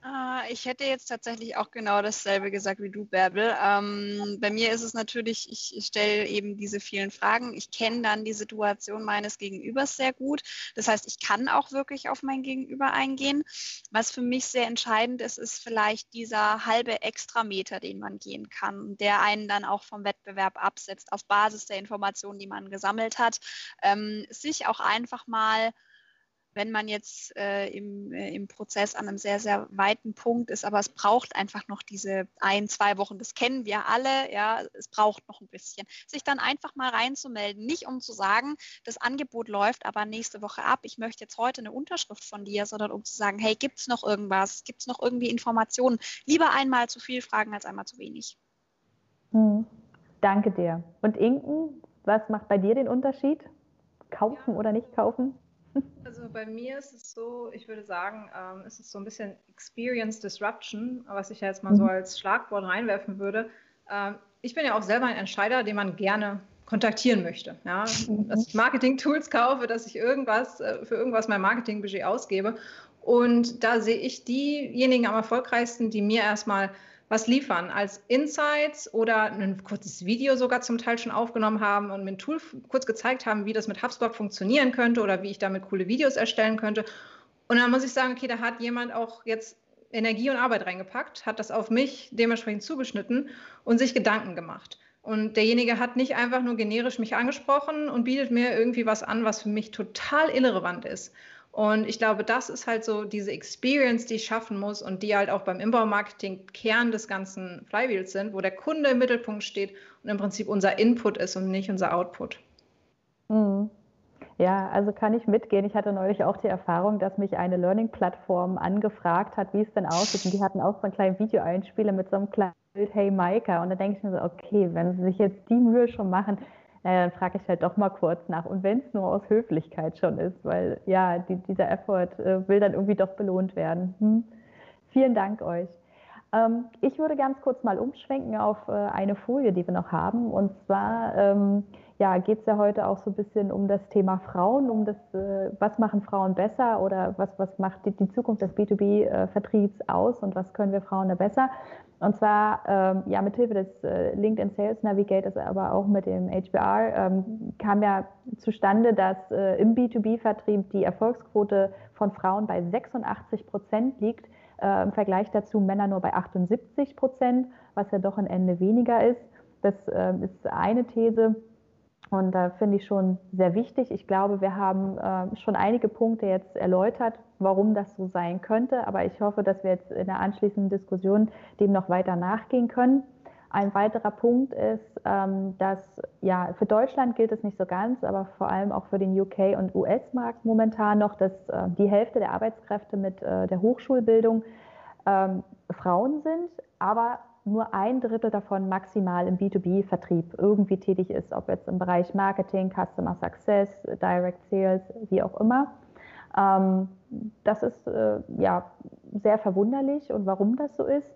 Ah, ich hätte jetzt tatsächlich auch genau dasselbe gesagt wie du, Bärbel. Ähm, bei mir ist es natürlich, ich stelle eben diese vielen Fragen. Ich kenne dann die Situation meines Gegenübers sehr gut. Das heißt, ich kann auch wirklich auf mein Gegenüber eingehen. Was für mich sehr entscheidend ist, ist vielleicht dieser halbe Extrameter, den man gehen kann, der einen dann auch vom Wettbewerb absetzt, auf Basis der Informationen, die man gesammelt hat. Ähm, sich auch einfach mal wenn man jetzt äh, im, äh, im Prozess an einem sehr, sehr weiten Punkt ist, aber es braucht einfach noch diese ein, zwei Wochen, das kennen wir alle, ja, es braucht noch ein bisschen, sich dann einfach mal reinzumelden, nicht um zu sagen, das Angebot läuft aber nächste Woche ab, ich möchte jetzt heute eine Unterschrift von dir, sondern um zu sagen, hey, gibt es noch irgendwas, gibt es noch irgendwie Informationen, lieber einmal zu viel fragen als einmal zu wenig. Hm. Danke dir. Und Inken, was macht bei dir den Unterschied? Kaufen ja. oder nicht kaufen? Also bei mir ist es so, ich würde sagen, ähm, es ist so ein bisschen Experience Disruption, was ich ja jetzt mal mhm. so als Schlagwort reinwerfen würde. Ähm, ich bin ja auch selber ein Entscheider, den man gerne kontaktieren möchte. Ja? Mhm. Dass ich Marketing-Tools kaufe, dass ich irgendwas äh, für irgendwas mein Marketingbudget ausgebe. Und da sehe ich diejenigen am erfolgreichsten, die mir erstmal was liefern als Insights oder ein kurzes Video sogar zum Teil schon aufgenommen haben und mir ein Tool kurz gezeigt haben, wie das mit HubSpot funktionieren könnte oder wie ich damit coole Videos erstellen könnte. Und dann muss ich sagen, okay, da hat jemand auch jetzt Energie und Arbeit reingepackt, hat das auf mich dementsprechend zugeschnitten und sich Gedanken gemacht. Und derjenige hat nicht einfach nur generisch mich angesprochen und bietet mir irgendwie was an, was für mich total irrelevant ist. Und ich glaube, das ist halt so diese Experience, die ich schaffen muss und die halt auch beim Inbau-Marketing Kern des ganzen Flywheels sind, wo der Kunde im Mittelpunkt steht und im Prinzip unser Input ist und nicht unser Output. Mhm. Ja, also kann ich mitgehen. Ich hatte neulich auch die Erfahrung, dass mich eine Learning-Plattform angefragt hat, wie es denn aussieht. Und die hatten auch so einen kleinen Videoeinspieler mit so einem kleinen Bild, hey Maika. Und da denke ich mir so, okay, wenn sie sich jetzt die Mühe schon machen, naja, dann frage ich halt doch mal kurz nach. Und wenn es nur aus Höflichkeit schon ist, weil ja, die, dieser Effort äh, will dann irgendwie doch belohnt werden. Hm. Vielen Dank euch. Ähm, ich würde ganz kurz mal umschwenken auf äh, eine Folie, die wir noch haben. Und zwar ähm, ja, geht es ja heute auch so ein bisschen um das Thema Frauen, um das, äh, was machen Frauen besser oder was, was macht die, die Zukunft des B2B-Vertriebs äh, aus und was können wir Frauen da besser. Und zwar ähm, ja mithilfe des äh, LinkedIn Sales Navigators, aber auch mit dem HBR ähm, kam ja zustande, dass äh, im B2B-Vertrieb die Erfolgsquote von Frauen bei 86 Prozent liegt, äh, im Vergleich dazu Männer nur bei 78 Prozent, was ja doch ein Ende weniger ist. Das ähm, ist eine These. Und da finde ich schon sehr wichtig. Ich glaube, wir haben äh, schon einige Punkte jetzt erläutert, warum das so sein könnte. Aber ich hoffe, dass wir jetzt in der anschließenden Diskussion dem noch weiter nachgehen können. Ein weiterer Punkt ist, ähm, dass ja für Deutschland gilt es nicht so ganz, aber vor allem auch für den UK- und US-Markt momentan noch, dass äh, die Hälfte der Arbeitskräfte mit äh, der Hochschulbildung ähm, Frauen sind, aber nur ein Drittel davon maximal im B2B-Vertrieb irgendwie tätig ist, ob jetzt im Bereich Marketing, Customer Success, Direct Sales, wie auch immer. Ähm, das ist äh, ja sehr verwunderlich und warum das so ist.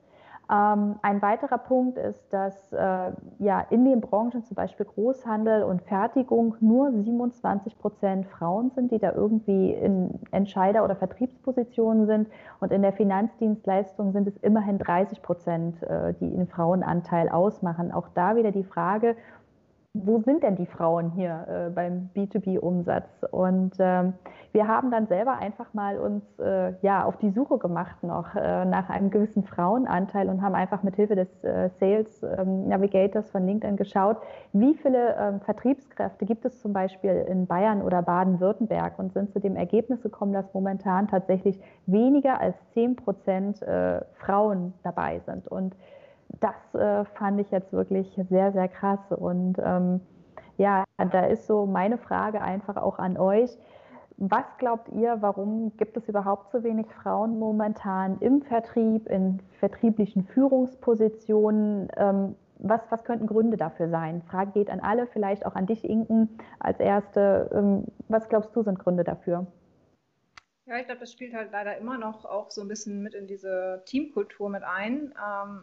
Ähm, ein weiterer Punkt ist, dass äh, ja in den Branchen, zum Beispiel Großhandel und Fertigung, nur 27 Prozent Frauen sind, die da irgendwie in Entscheider- oder Vertriebspositionen sind. Und in der Finanzdienstleistung sind es immerhin 30 Prozent, äh, die den Frauenanteil ausmachen. Auch da wieder die Frage, wo sind denn die Frauen hier äh, beim B2B-Umsatz? Und ähm, wir haben dann selber einfach mal uns äh, ja auf die Suche gemacht noch äh, nach einem gewissen Frauenanteil und haben einfach mit Hilfe des äh, Sales ähm, Navigators von LinkedIn geschaut, wie viele ähm, Vertriebskräfte gibt es zum Beispiel in Bayern oder Baden-Württemberg und sind zu dem Ergebnis gekommen, dass momentan tatsächlich weniger als 10 Prozent äh, Frauen dabei sind. Und das äh, fand ich jetzt wirklich sehr, sehr krass. Und ähm, ja, da ist so meine Frage einfach auch an euch. was glaubt ihr, warum gibt es überhaupt so wenig Frauen momentan im Vertrieb, in vertrieblichen Führungspositionen? Ähm, was, was könnten Gründe dafür sein? Frage geht an alle, vielleicht auch an dich, Inken, als erste. Ähm, was glaubst du, sind Gründe dafür? Ja, ich glaube, das spielt halt leider immer noch auch so ein bisschen mit in diese Teamkultur mit ein. Ähm,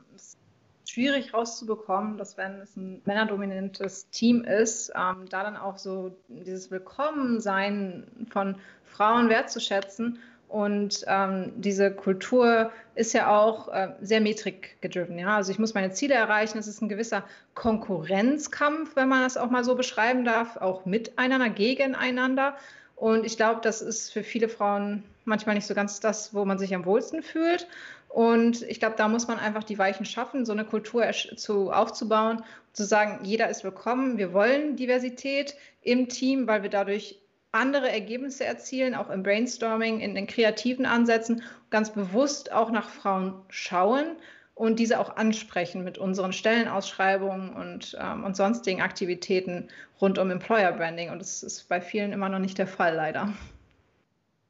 schwierig rauszubekommen, dass wenn es ein männerdominantes Team ist, ähm, da dann auch so dieses Willkommensein von Frauen wertzuschätzen. Und ähm, diese Kultur ist ja auch äh, sehr metrikgedriven. Ja? Also ich muss meine Ziele erreichen. Es ist ein gewisser Konkurrenzkampf, wenn man das auch mal so beschreiben darf, auch miteinander, gegeneinander. Und ich glaube, das ist für viele Frauen manchmal nicht so ganz das, wo man sich am wohlsten fühlt. Und ich glaube, da muss man einfach die Weichen schaffen, so eine Kultur zu, aufzubauen, zu sagen, jeder ist willkommen, wir wollen Diversität im Team, weil wir dadurch andere Ergebnisse erzielen, auch im Brainstorming, in den kreativen Ansätzen, ganz bewusst auch nach Frauen schauen und diese auch ansprechen mit unseren Stellenausschreibungen und, ähm, und sonstigen Aktivitäten rund um Employer Branding. Und das ist bei vielen immer noch nicht der Fall, leider.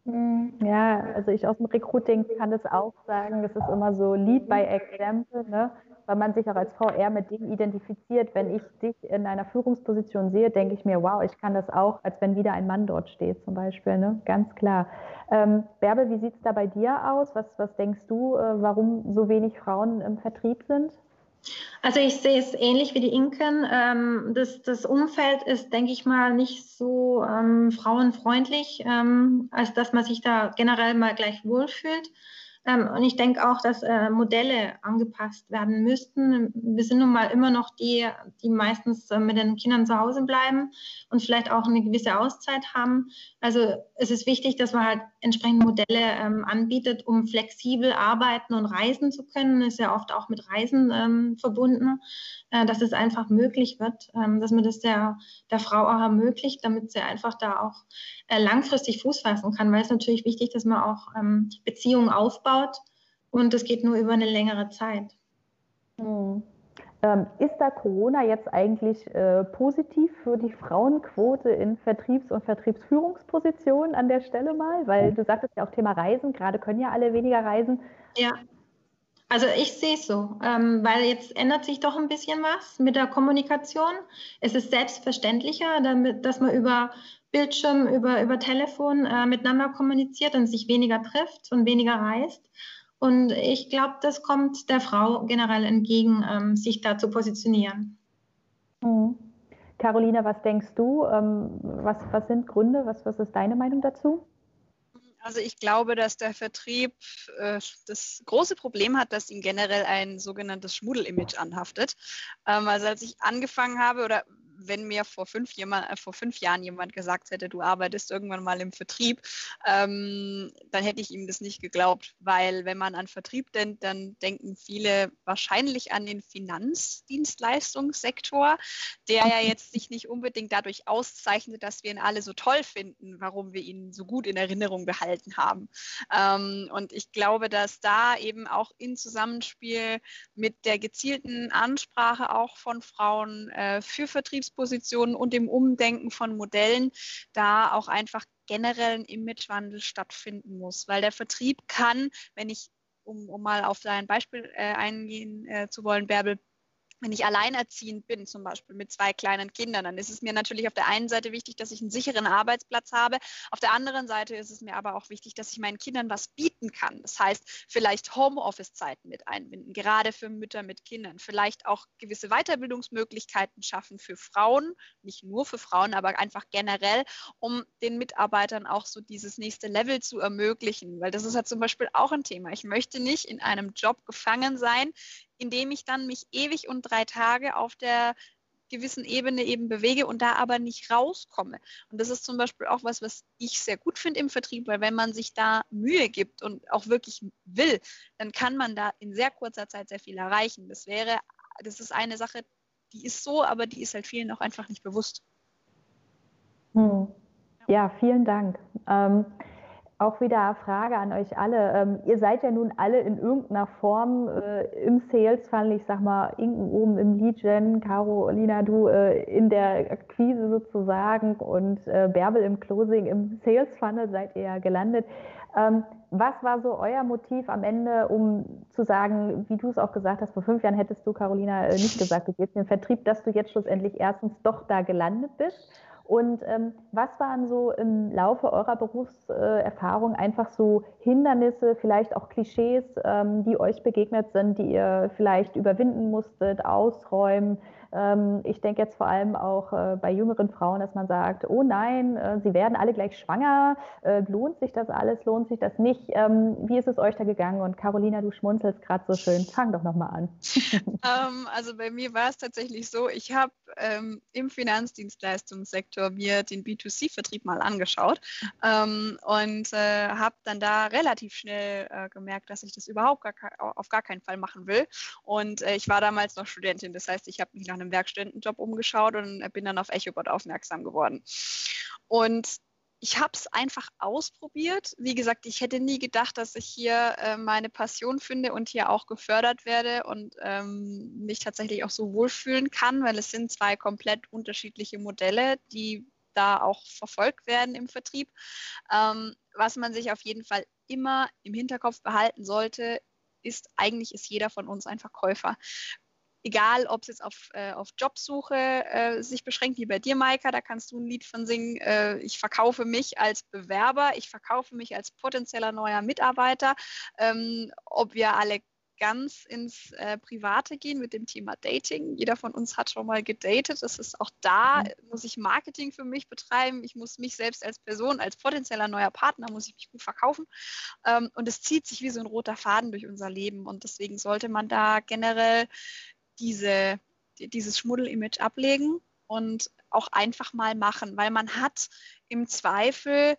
Hm, ja, also ich aus dem Recruiting kann das auch sagen, das ist immer so Lead by Example, ne? weil man sich auch als VR mit dem identifiziert. Wenn ich dich in einer Führungsposition sehe, denke ich mir, wow, ich kann das auch, als wenn wieder ein Mann dort steht zum Beispiel, ne? ganz klar. Ähm, Bärbel, wie sieht es da bei dir aus? Was, was denkst du, äh, warum so wenig Frauen im Vertrieb sind? Also ich sehe es ähnlich wie die Inken. Ähm, das, das Umfeld ist, denke ich mal, nicht so ähm, frauenfreundlich, ähm, als dass man sich da generell mal gleich wohlfühlt. Ähm, und ich denke auch, dass äh, Modelle angepasst werden müssten. Wir sind nun mal immer noch die, die meistens äh, mit den Kindern zu Hause bleiben und vielleicht auch eine gewisse Auszeit haben. Also es ist wichtig, dass man halt entsprechende Modelle ähm, anbietet, um flexibel arbeiten und reisen zu können. Ist ja oft auch mit Reisen ähm, verbunden, äh, dass es einfach möglich wird, ähm, dass man das der, der Frau auch ermöglicht, damit sie einfach da auch äh, langfristig Fuß fassen kann, weil es natürlich wichtig, dass man auch ähm, Beziehungen aufbaut und das geht nur über eine längere Zeit. Hm. Ähm, ist da Corona jetzt eigentlich äh, positiv für die Frauenquote in Vertriebs- und Vertriebsführungspositionen an der Stelle mal? Weil du sagtest ja auch Thema Reisen, gerade können ja alle weniger reisen. Ja. Also ich sehe es so, ähm, weil jetzt ändert sich doch ein bisschen was mit der Kommunikation. Es ist selbstverständlicher, damit, dass man über Bildschirm, über, über Telefon äh, miteinander kommuniziert und sich weniger trifft und weniger reist. Und ich glaube, das kommt der Frau generell entgegen, ähm, sich da zu positionieren. Mhm. Carolina, was denkst du? Ähm, was, was sind Gründe? Was, was ist deine Meinung dazu? Also ich glaube, dass der Vertrieb äh, das große Problem hat, dass ihm generell ein sogenanntes Schmuddel-Image anhaftet. Ähm, also als ich angefangen habe oder wenn mir vor fünf, jemand, äh, vor fünf Jahren jemand gesagt hätte, du arbeitest irgendwann mal im Vertrieb, ähm, dann hätte ich ihm das nicht geglaubt, weil wenn man an Vertrieb denkt, dann denken viele wahrscheinlich an den Finanzdienstleistungssektor, der ja jetzt sich nicht unbedingt dadurch auszeichnet, dass wir ihn alle so toll finden, warum wir ihn so gut in Erinnerung behalten haben. Ähm, und ich glaube, dass da eben auch in Zusammenspiel mit der gezielten Ansprache auch von Frauen äh, für Vertriebs Vertriebspositionen und dem Umdenken von Modellen da auch einfach generell ein Imagewandel stattfinden muss, weil der Vertrieb kann, wenn ich um, um mal auf dein Beispiel äh, eingehen äh, zu wollen, Bärbel, wenn ich alleinerziehend bin, zum Beispiel mit zwei kleinen Kindern, dann ist es mir natürlich auf der einen Seite wichtig, dass ich einen sicheren Arbeitsplatz habe. Auf der anderen Seite ist es mir aber auch wichtig, dass ich meinen Kindern was bieten kann. Das heißt, vielleicht Homeoffice-Zeiten mit einbinden, gerade für Mütter mit Kindern. Vielleicht auch gewisse Weiterbildungsmöglichkeiten schaffen für Frauen, nicht nur für Frauen, aber einfach generell, um den Mitarbeitern auch so dieses nächste Level zu ermöglichen. Weil das ist ja zum Beispiel auch ein Thema. Ich möchte nicht in einem Job gefangen sein, indem ich dann mich ewig und drei Tage auf der gewissen Ebene eben bewege und da aber nicht rauskomme. Und das ist zum Beispiel auch was, was ich sehr gut finde im Vertrieb, weil wenn man sich da Mühe gibt und auch wirklich will, dann kann man da in sehr kurzer Zeit sehr viel erreichen. Das wäre, das ist eine Sache, die ist so, aber die ist halt vielen auch einfach nicht bewusst. Hm. Ja, vielen Dank. Ähm, Auch wieder eine Frage an euch alle. Ähm, ihr seid ja nun alle in irgendeiner Form äh, im Sales Funnel, ich sag mal, Inken oben im Lead Gen, Carolina, du äh, in der Akquise sozusagen und äh, Bärbel im Closing, im Sales Funnel seid ihr ja gelandet. Ähm, was war so euer Motiv am Ende, um zu sagen, wie du es auch gesagt hast, vor fünf Jahren hättest du, Carolina, äh, nicht gesagt, du gehst in den Vertrieb, dass du jetzt schlussendlich erstens doch da gelandet bist und ähm, was waren so im Laufe eurer Berufserfahrung einfach so Hindernisse, vielleicht auch Klischees, ähm, die euch begegnet sind, die ihr vielleicht überwinden musstet, ausräumen? Ähm, ich denke jetzt vor allem auch äh, bei jüngeren Frauen, dass man sagt, oh nein, äh, sie werden alle gleich schwanger. Äh, lohnt sich das alles? Lohnt sich das nicht? Ähm, wie ist es euch da gegangen? Und Carolina, du schmunzelst gerade so schön. Fang doch nochmal an. ähm, also bei mir war es tatsächlich so, ich habe ähm, im Finanzdienstleistungssektor mir den B2C-Vertrieb mal angeschaut ähm, und äh, habe dann da relativ schnell äh, gemerkt, dass ich das überhaupt gar, auf gar keinen Fall machen will. Und äh, ich war damals noch Studentin, das heißt, ich habe mich nach einem Werkstudentenjob umgeschaut und bin dann auf EchoBot aufmerksam geworden. Und ich habe es einfach ausprobiert. Wie gesagt, ich hätte nie gedacht, dass ich hier äh, meine Passion finde und hier auch gefördert werde und ähm, mich tatsächlich auch so wohlfühlen kann, weil es sind zwei komplett unterschiedliche Modelle, die da auch verfolgt werden im Vertrieb. Ähm, was man sich auf jeden Fall immer im Hinterkopf behalten sollte, ist, eigentlich ist jeder von uns ein Verkäufer egal ob es jetzt auf, äh, auf Jobsuche äh, sich beschränkt, wie bei dir, Maika, da kannst du ein Lied von singen. Äh, ich verkaufe mich als Bewerber, ich verkaufe mich als potenzieller neuer Mitarbeiter. Ähm, ob wir alle ganz ins äh, Private gehen mit dem Thema Dating. Jeder von uns hat schon mal gedatet. Das ist auch da, mhm. muss ich Marketing für mich betreiben. Ich muss mich selbst als Person, als potenzieller neuer Partner, muss ich mich gut verkaufen. Ähm, und es zieht sich wie so ein roter Faden durch unser Leben. Und deswegen sollte man da generell diese, dieses Schmuddel-Image ablegen und auch einfach mal machen, weil man hat im Zweifel,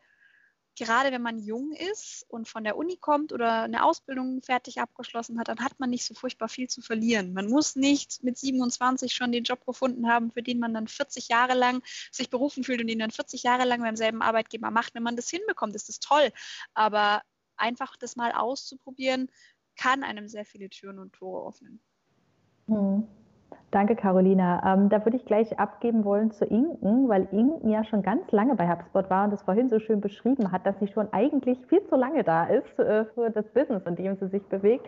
gerade wenn man jung ist und von der Uni kommt oder eine Ausbildung fertig abgeschlossen hat, dann hat man nicht so furchtbar viel zu verlieren. Man muss nicht mit 27 schon den Job gefunden haben, für den man dann 40 Jahre lang sich berufen fühlt und den dann 40 Jahre lang beim selben Arbeitgeber macht. Wenn man das hinbekommt, ist das toll. Aber einfach das mal auszuprobieren, kann einem sehr viele Türen und Tore öffnen. Hm. Danke, Carolina. Ähm, da würde ich gleich abgeben wollen zu Inken, weil Inken ja schon ganz lange bei HubSpot war und das vorhin so schön beschrieben hat, dass sie schon eigentlich viel zu lange da ist äh, für das Business, in dem sie sich bewegt.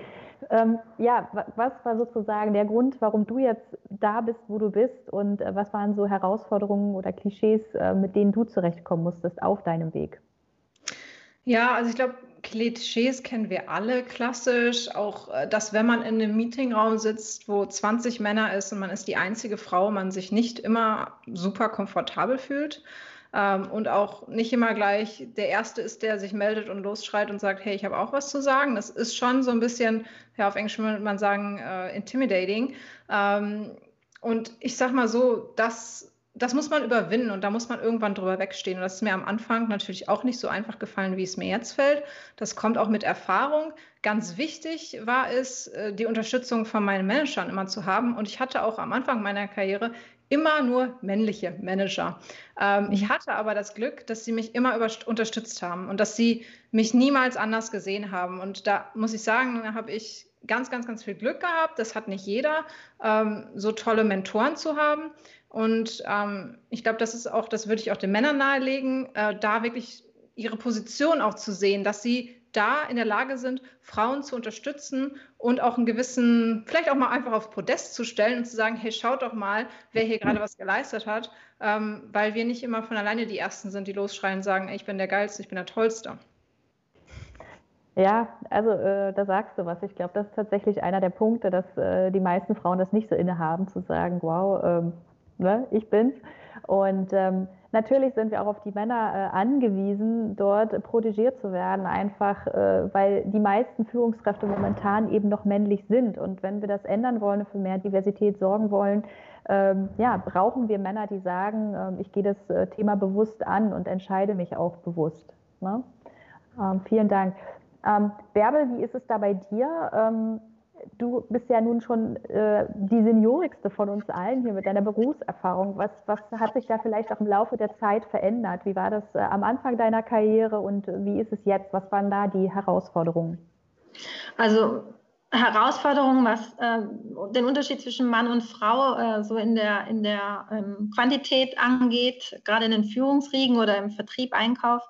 Ähm, ja, was war sozusagen der Grund, warum du jetzt da bist, wo du bist und äh, was waren so Herausforderungen oder Klischees, äh, mit denen du zurechtkommen musstest auf deinem Weg? Ja, also ich glaube, Klischees kennen wir alle klassisch. Auch, äh, dass wenn man in einem Meetingraum sitzt, wo 20 Männer ist und man ist die einzige Frau, man sich nicht immer super komfortabel fühlt. Ähm, und auch nicht immer gleich der Erste ist, der sich meldet und losschreit und sagt, hey, ich habe auch was zu sagen. Das ist schon so ein bisschen, ja, auf Englisch würde man sagen, äh, intimidating. Ähm, und ich sag mal so, das das muss man überwinden und da muss man irgendwann drüber wegstehen. Und das ist mir am Anfang natürlich auch nicht so einfach gefallen, wie es mir jetzt fällt. Das kommt auch mit Erfahrung. Ganz wichtig war es, äh, die Unterstützung von meinen Managern immer zu haben. Und ich hatte auch am Anfang meiner Karriere immer nur männliche Manager. Ähm, ich hatte aber das Glück, dass sie mich immer unterstützt haben und dass sie mich niemals anders gesehen haben. Und da muss ich sagen, da habe ich ganz, ganz, ganz viel Glück gehabt. Das hat nicht jeder, ähm, so tolle Mentoren zu haben. Und ähm, ich glaube, das ist auch, das würde ich auch den Männern nahelegen, äh, da wirklich ihre Position auch zu sehen, dass sie da in der Lage sind, Frauen zu unterstützen und auch einen gewissen, vielleicht auch mal einfach auf Podest zu stellen und zu sagen, hey, schaut doch mal, wer hier gerade was geleistet hat, ähm, weil wir nicht immer von alleine die Ersten sind, die losschreien und sagen, ey, ich bin der Geilste, ich bin der Tollste. Ja, also äh, da sagst du was. Ich glaube, das ist tatsächlich einer der Punkte, dass äh, die meisten Frauen das nicht so innehaben, zu sagen, wow, ähm, ne, ich bin's. Und ähm, natürlich sind wir auch auf die Männer äh, angewiesen, dort protegiert zu werden, einfach äh, weil die meisten Führungskräfte momentan eben noch männlich sind. Und wenn wir das ändern wollen, für mehr Diversität sorgen wollen, ähm, ja, brauchen wir Männer, die sagen, äh, ich gehe das äh, Thema bewusst an und entscheide mich auch bewusst. Ne? Ähm, vielen Dank. Ähm, Bärbel, wie ist es da bei dir? Du bist ja nun schon äh, die seniorigste von uns allen hier mit deiner Berufserfahrung. Was, was hat sich da vielleicht auch im Laufe der Zeit verändert? Wie war das äh, am Anfang deiner Karriere und wie ist es jetzt? Was waren da die Herausforderungen? Also Herausforderungen, was äh, den Unterschied zwischen Mann und Frau äh, so in der, in der ähm, Quantität angeht, gerade in den Führungsriegen oder im Vertrieb, Einkauf,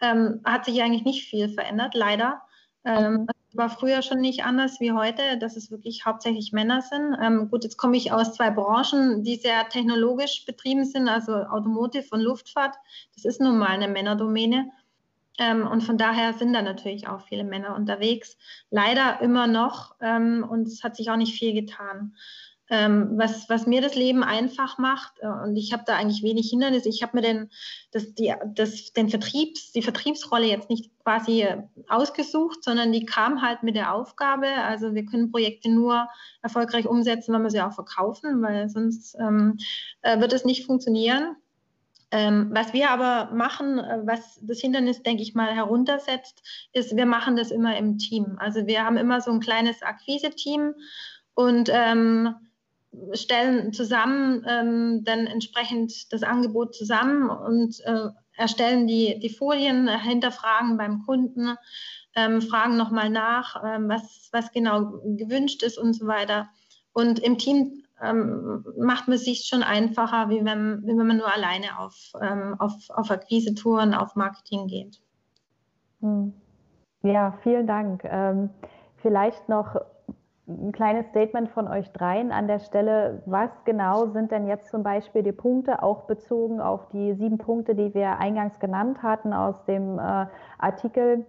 ähm, hat sich eigentlich nicht viel verändert, leider. Ähm, war früher schon nicht anders wie heute, dass es wirklich hauptsächlich Männer sind. Ähm, gut, jetzt komme ich aus zwei Branchen, die sehr technologisch betrieben sind, also Automotive und Luftfahrt. Das ist nun mal eine Männerdomäne. Ähm, und von daher sind da natürlich auch viele Männer unterwegs. Leider immer noch. Ähm, und es hat sich auch nicht viel getan ähm, was, was mir das Leben einfach macht. Äh, und ich habe da eigentlich wenig Hindernisse. Ich habe mir den, das, die, das, den Vertriebs, die Vertriebsrolle jetzt nicht quasi ausgesucht, sondern die kam halt mit der Aufgabe. Also wir können Projekte nur erfolgreich umsetzen, wenn wir sie auch verkaufen, weil sonst ähm, äh, wird es nicht funktionieren. Ähm, was wir aber machen, äh, was das Hindernis, denke ich mal, heruntersetzt, ist, wir machen das immer im Team. Also wir haben immer so ein kleines Akquise-Team und ähm, stellen zusammen ähm, dann entsprechend das Angebot zusammen und äh, erstellen die, die Folien, hinterfragen beim Kunden, ähm, fragen nochmal nach, ähm, was, was genau gewünscht ist und so weiter. Und im Team ähm, macht man sich schon einfacher, wie wenn, wie wenn man nur alleine auf, ähm, auf, auf Akquise-Touren, auf Marketing geht. Hm. Ja, vielen Dank. Ähm, vielleicht noch ein kleines Statement von euch dreien an der Stelle. Was genau sind denn jetzt zum Beispiel die Punkte, auch bezogen auf die sieben Punkte, die wir eingangs genannt hatten aus dem äh, Artikel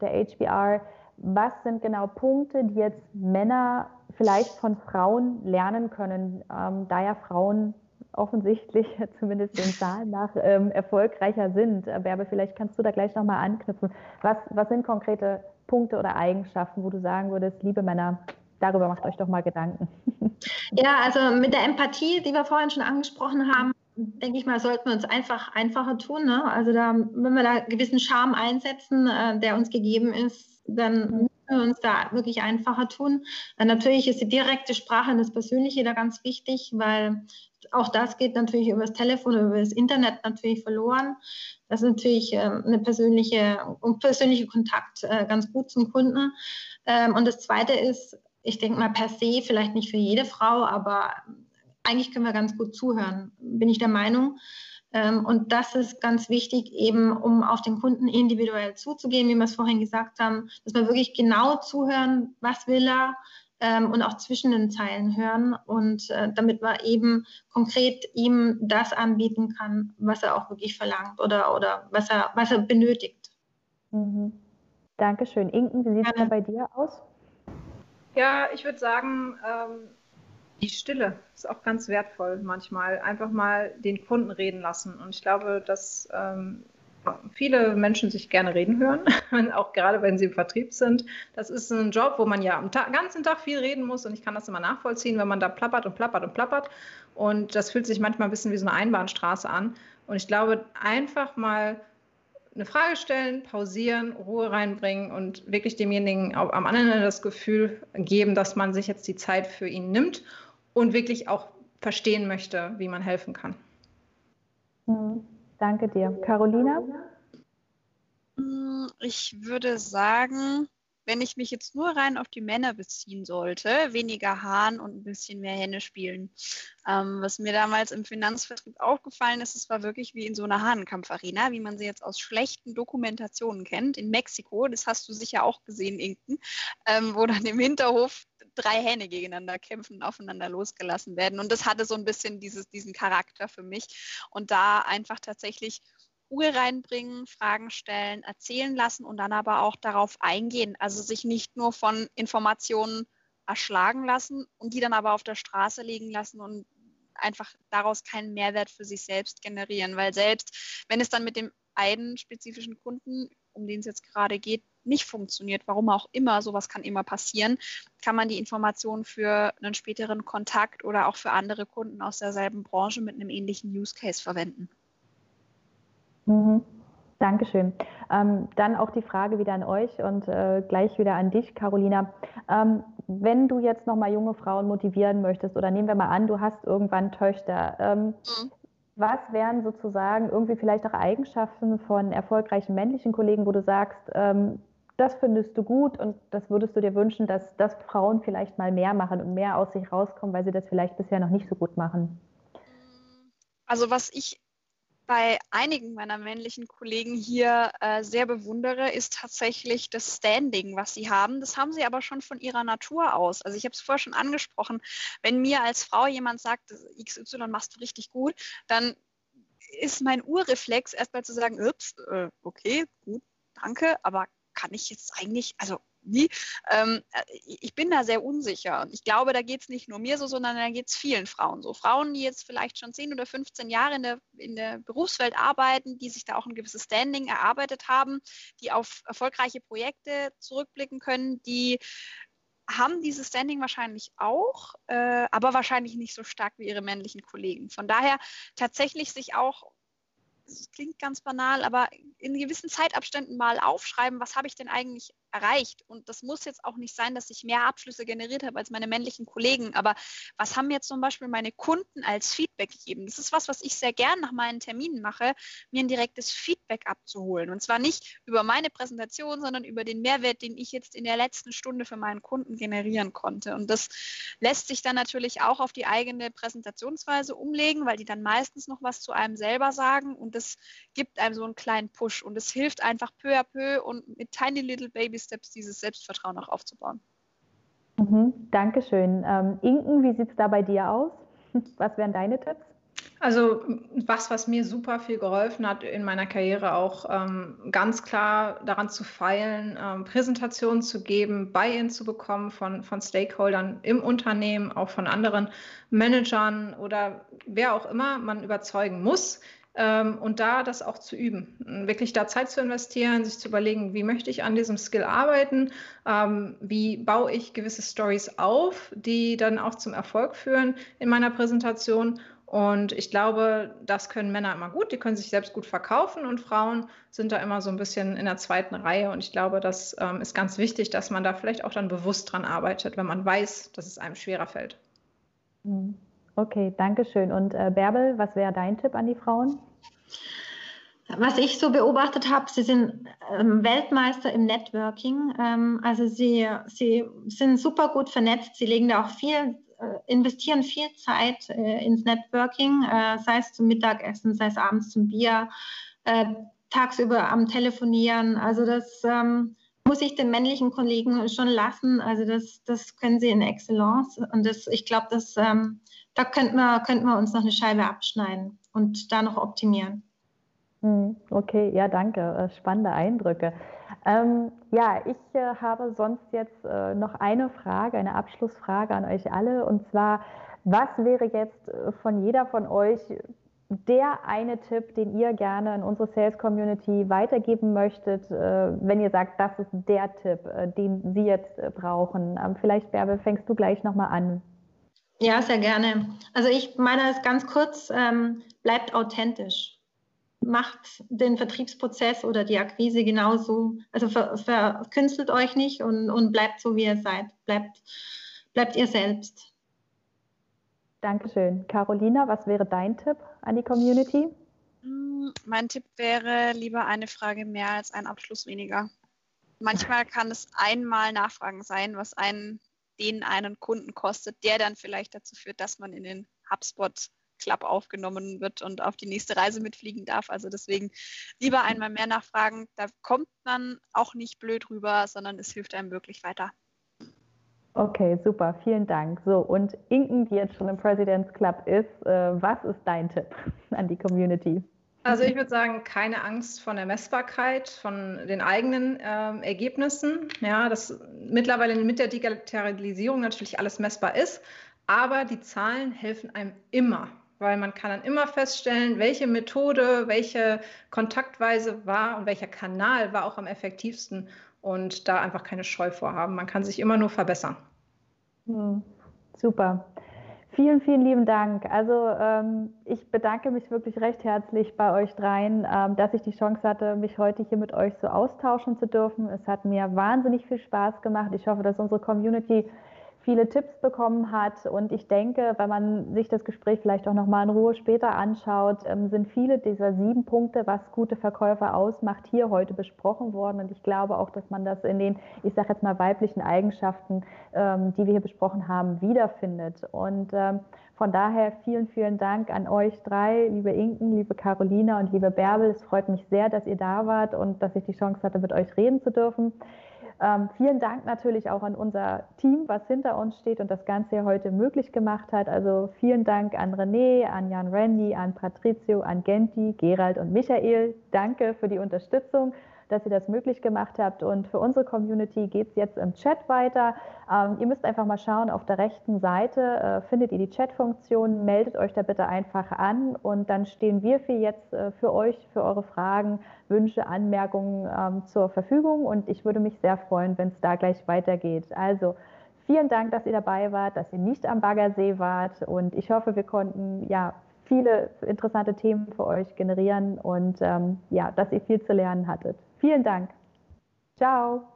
der HBR? Was sind genau Punkte, die jetzt Männer vielleicht von Frauen lernen können, ähm, da ja Frauen offensichtlich, zumindest den Zahlen nach, ähm, erfolgreicher sind. Aber vielleicht kannst du da gleich nochmal anknüpfen. Was, was sind konkrete Punkte oder Eigenschaften, wo du sagen würdest, liebe Männer, darüber macht euch doch mal Gedanken. Ja, also mit der Empathie, die wir vorhin schon angesprochen haben, denke ich mal, sollten wir uns einfach einfacher tun. Ne? Also da, wenn wir da gewissen Charme einsetzen, äh, der uns gegeben ist, dann müssen wir uns da wirklich einfacher tun. Äh, natürlich ist die direkte Sprache und das Persönliche da ganz wichtig, weil auch das geht natürlich über das Telefon, über das Internet natürlich verloren. Das ist natürlich äh, eine persönliche, ein persönlicher Kontakt äh, ganz gut zum Kunden. Ähm, und das Zweite ist, ich denke mal per se, vielleicht nicht für jede Frau, aber eigentlich können wir ganz gut zuhören, bin ich der Meinung. Ähm, und das ist ganz wichtig, eben um auf den Kunden individuell zuzugehen, wie wir es vorhin gesagt haben, dass wir wirklich genau zuhören, was will er ähm, und auch zwischen den Zeilen hören und äh, damit man eben konkret ihm das anbieten kann, was er auch wirklich verlangt oder, oder was, er, was er benötigt. Mhm. Dankeschön. Inken, wie sieht es bei dir aus? Ja, ich würde sagen, ähm, die Stille ist auch ganz wertvoll manchmal. Einfach mal den Kunden reden lassen. Und ich glaube, dass ähm, viele Menschen sich gerne reden hören, auch gerade wenn sie im Vertrieb sind. Das ist ein Job, wo man ja am Tag, ganzen Tag viel reden muss und ich kann das immer nachvollziehen, wenn man da plappert und plappert und plappert. Und das fühlt sich manchmal ein bisschen wie so eine Einbahnstraße an. Und ich glaube, einfach mal eine Frage stellen, pausieren, Ruhe reinbringen und wirklich demjenigen am anderen Ende das Gefühl geben, dass man sich jetzt die Zeit für ihn nimmt und wirklich auch verstehen möchte, wie man helfen kann. Mhm. Danke dir. Carolina? Hm, ich würde sagen, wenn ich mich jetzt nur rein auf die Männer beziehen sollte, weniger Hahn und ein bisschen mehr Henne spielen. Ähm, was mir damals im Finanzvertrieb aufgefallen ist, es war wirklich wie in so einer Hahnenkampfarena, wie man sie jetzt aus schlechten Dokumentationen kennt. In Mexiko, das hast du sicher auch gesehen, Inken, ähm, wo dann im Hinterhof drei Hähne gegeneinander kämpfen, aufeinander losgelassen werden. Und das hatte so ein bisschen dieses, diesen Charakter für mich. Und da einfach tatsächlich Ruhe reinbringen, Fragen stellen, erzählen lassen und dann aber auch darauf eingehen. Also sich nicht nur von Informationen erschlagen lassen und die dann aber auf der Straße liegen lassen und einfach daraus keinen Mehrwert für sich selbst generieren. Weil selbst wenn es dann mit dem einen spezifischen Kunden, um den es jetzt gerade geht, nicht funktioniert, warum auch immer, sowas kann immer passieren, kann man die Informationen für einen späteren Kontakt oder auch für andere Kunden aus derselben Branche mit einem ähnlichen Use Case verwenden. Mhm. Dankeschön. Ähm, dann auch die Frage wieder an euch und äh, gleich wieder an dich, Carolina. Ähm, wenn du jetzt nochmal junge Frauen motivieren möchtest, oder nehmen wir mal an, du hast irgendwann Töchter, ähm, mhm. was wären sozusagen irgendwie vielleicht auch Eigenschaften von erfolgreichen männlichen Kollegen, wo du sagst, ähm, das findest du gut und das würdest du dir wünschen, dass, dass Frauen vielleicht mal mehr machen und mehr aus sich rauskommen, weil sie das vielleicht bisher noch nicht so gut machen? Also was ich bei einigen meiner männlichen Kollegen hier äh, sehr bewundere, ist tatsächlich das Standing, was sie haben. Das haben sie aber schon von ihrer Natur aus. Also ich habe es vorher schon angesprochen, wenn mir als Frau jemand sagt, XY machst du richtig gut, dann ist mein Urreflex erstmal zu sagen, ups, äh, okay, gut, danke, aber kann ich jetzt eigentlich, also wie? Ähm, äh, ich bin da sehr unsicher. Und ich glaube, da geht es nicht nur mir so, sondern da geht es vielen Frauen so. Frauen, die jetzt vielleicht schon 10 oder 15 Jahre in der, in der Berufswelt arbeiten, die sich da auch ein gewisses Standing erarbeitet haben, die auf erfolgreiche Projekte zurückblicken können, die haben dieses Standing wahrscheinlich auch, äh, aber wahrscheinlich nicht so stark wie ihre männlichen Kollegen. Von daher tatsächlich sich auch das klingt ganz banal, aber in gewissen Zeitabständen mal aufschreiben, was habe ich denn eigentlich erreicht? Und das muss jetzt auch nicht sein, dass ich mehr Abschlüsse generiert habe als meine männlichen Kollegen, aber was haben mir zum Beispiel meine Kunden als Feedback gegeben? Das ist was, was ich sehr gern nach meinen Terminen mache, mir ein direktes Feedback abzuholen. Und zwar nicht über meine Präsentation, sondern über den Mehrwert, den ich jetzt in der letzten Stunde für meinen Kunden generieren konnte. Und das lässt sich dann natürlich auch auf die eigene Präsentationsweise umlegen, weil die dann meistens noch was zu einem selber sagen und das gibt einem so einen kleinen Push und es hilft einfach peu à peu und mit tiny little baby steps dieses Selbstvertrauen auch aufzubauen. Mhm, Dankeschön. Ähm, Inken, wie sieht es da bei dir aus? Was wären deine Tipps? Also was, was mir super viel geholfen hat in meiner Karriere auch ähm, ganz klar daran zu feilen, ähm, Präsentationen zu geben, Buy-in zu bekommen von, von Stakeholdern im Unternehmen, auch von anderen Managern oder wer auch immer man überzeugen muss, und da das auch zu üben, wirklich da Zeit zu investieren, sich zu überlegen, wie möchte ich an diesem Skill arbeiten, ähm, wie baue ich gewisse Stories auf, die dann auch zum Erfolg führen in meiner Präsentation. Und ich glaube, das können Männer immer gut, die können sich selbst gut verkaufen und Frauen sind da immer so ein bisschen in der zweiten Reihe. Und ich glaube, das ähm, ist ganz wichtig, dass man da vielleicht auch dann bewusst dran arbeitet, wenn man weiß, dass es einem schwerer fällt. Mhm. Okay, danke schön. Und äh, Bärbel, was wäre dein Tipp an die Frauen? Was ich so beobachtet habe, sie sind ähm, Weltmeister im Networking. Ähm, also sie, sie sind super gut vernetzt. Sie legen da auch viel, äh, investieren viel Zeit äh, ins Networking, äh, sei es zum Mittagessen, sei es abends zum Bier, äh, tagsüber am Telefonieren. Also das ähm, muss ich den männlichen Kollegen schon lassen. Also das, das können sie in Excellence. Und das, ich glaube, das ähm, da könnten wir, könnten wir uns noch eine Scheibe abschneiden und da noch optimieren. Hm, okay, ja, danke. Äh, spannende Eindrücke. Ähm, ja, ich äh, habe sonst jetzt äh, noch eine Frage, eine Abschlussfrage an euch alle. Und zwar, was wäre jetzt äh, von jeder von euch der eine Tipp, den ihr gerne in unsere Sales Community weitergeben möchtet, äh, wenn ihr sagt, das ist der Tipp, den Sie jetzt brauchen? Ähm, vielleicht, Bärbe, fängst du gleich nochmal an. Ja, sehr gerne. Also ich meine es ganz kurz, ähm, bleibt authentisch. Macht den Vertriebsprozess oder die Akquise genauso. Also ver, verkünstelt euch nicht und, und bleibt so, wie ihr seid. Bleibt, bleibt ihr selbst. Dankeschön. Carolina, was wäre dein Tipp an die Community? Mm, mein Tipp wäre lieber eine Frage mehr als ein Abschluss weniger. Manchmal kann es einmal Nachfragen sein, was einen den einen Kunden kostet, der dann vielleicht dazu führt, dass man in den HubSpot Club aufgenommen wird und auf die nächste Reise mitfliegen darf. Also deswegen lieber einmal mehr nachfragen. Da kommt man auch nicht blöd rüber, sondern es hilft einem wirklich weiter. Okay, super, vielen Dank. So, und Inken, die jetzt schon im President's Club ist, äh, was ist dein Tipp an die Community? Also ich würde sagen, keine Angst von der Messbarkeit, von den eigenen ähm, Ergebnissen. Ja, dass mittlerweile mit der Digitalisierung natürlich alles messbar ist, aber die Zahlen helfen einem immer, weil man kann dann immer feststellen, welche Methode, welche Kontaktweise war und welcher Kanal war auch am effektivsten und da einfach keine Scheu vorhaben. Man kann sich immer nur verbessern. Hm, super. Vielen, vielen lieben Dank. Also ähm, ich bedanke mich wirklich recht herzlich bei euch dreien, ähm, dass ich die Chance hatte, mich heute hier mit euch so austauschen zu dürfen. Es hat mir wahnsinnig viel Spaß gemacht. Ich hoffe, dass unsere Community viele Tipps bekommen hat. Und ich denke, wenn man sich das Gespräch vielleicht auch nochmal in Ruhe später anschaut, ähm, sind viele dieser sieben Punkte, was gute Verkäufer ausmacht, hier heute besprochen worden. Und ich glaube auch, dass man das in den, ich sage jetzt mal, weiblichen Eigenschaften, ähm, die wir hier besprochen haben, wiederfindet. Und ähm, von daher vielen, vielen Dank an euch drei, liebe Inken, liebe Carolina und liebe Bärbel. Es freut mich sehr, dass ihr da wart und dass ich die Chance hatte, mit euch reden zu dürfen. Ähm, vielen Dank natürlich auch an unser Team, was hinter uns steht und das Ganze heute möglich gemacht hat. Also vielen Dank an René, an Jan Randy, an Patrizio, an Genti, Gerald und Michael. Danke für die Unterstützung dass ihr das möglich gemacht habt. Und für unsere Community geht es jetzt im Chat weiter. Ähm, ihr müsst einfach mal schauen, auf der rechten Seite äh, findet ihr die Chat-Funktion. Meldet euch da bitte einfach an und dann stehen wir für jetzt äh, für euch, für eure Fragen, Wünsche, Anmerkungen ähm, zur Verfügung. Und ich würde mich sehr freuen, wenn es da gleich weitergeht. Also vielen Dank, dass ihr dabei wart, dass ihr nicht am Baggersee wart. Und ich hoffe, wir konnten ja viele interessante Themen für euch generieren und ähm, ja, dass ihr viel zu lernen hattet. Vielen Dank. Ciao.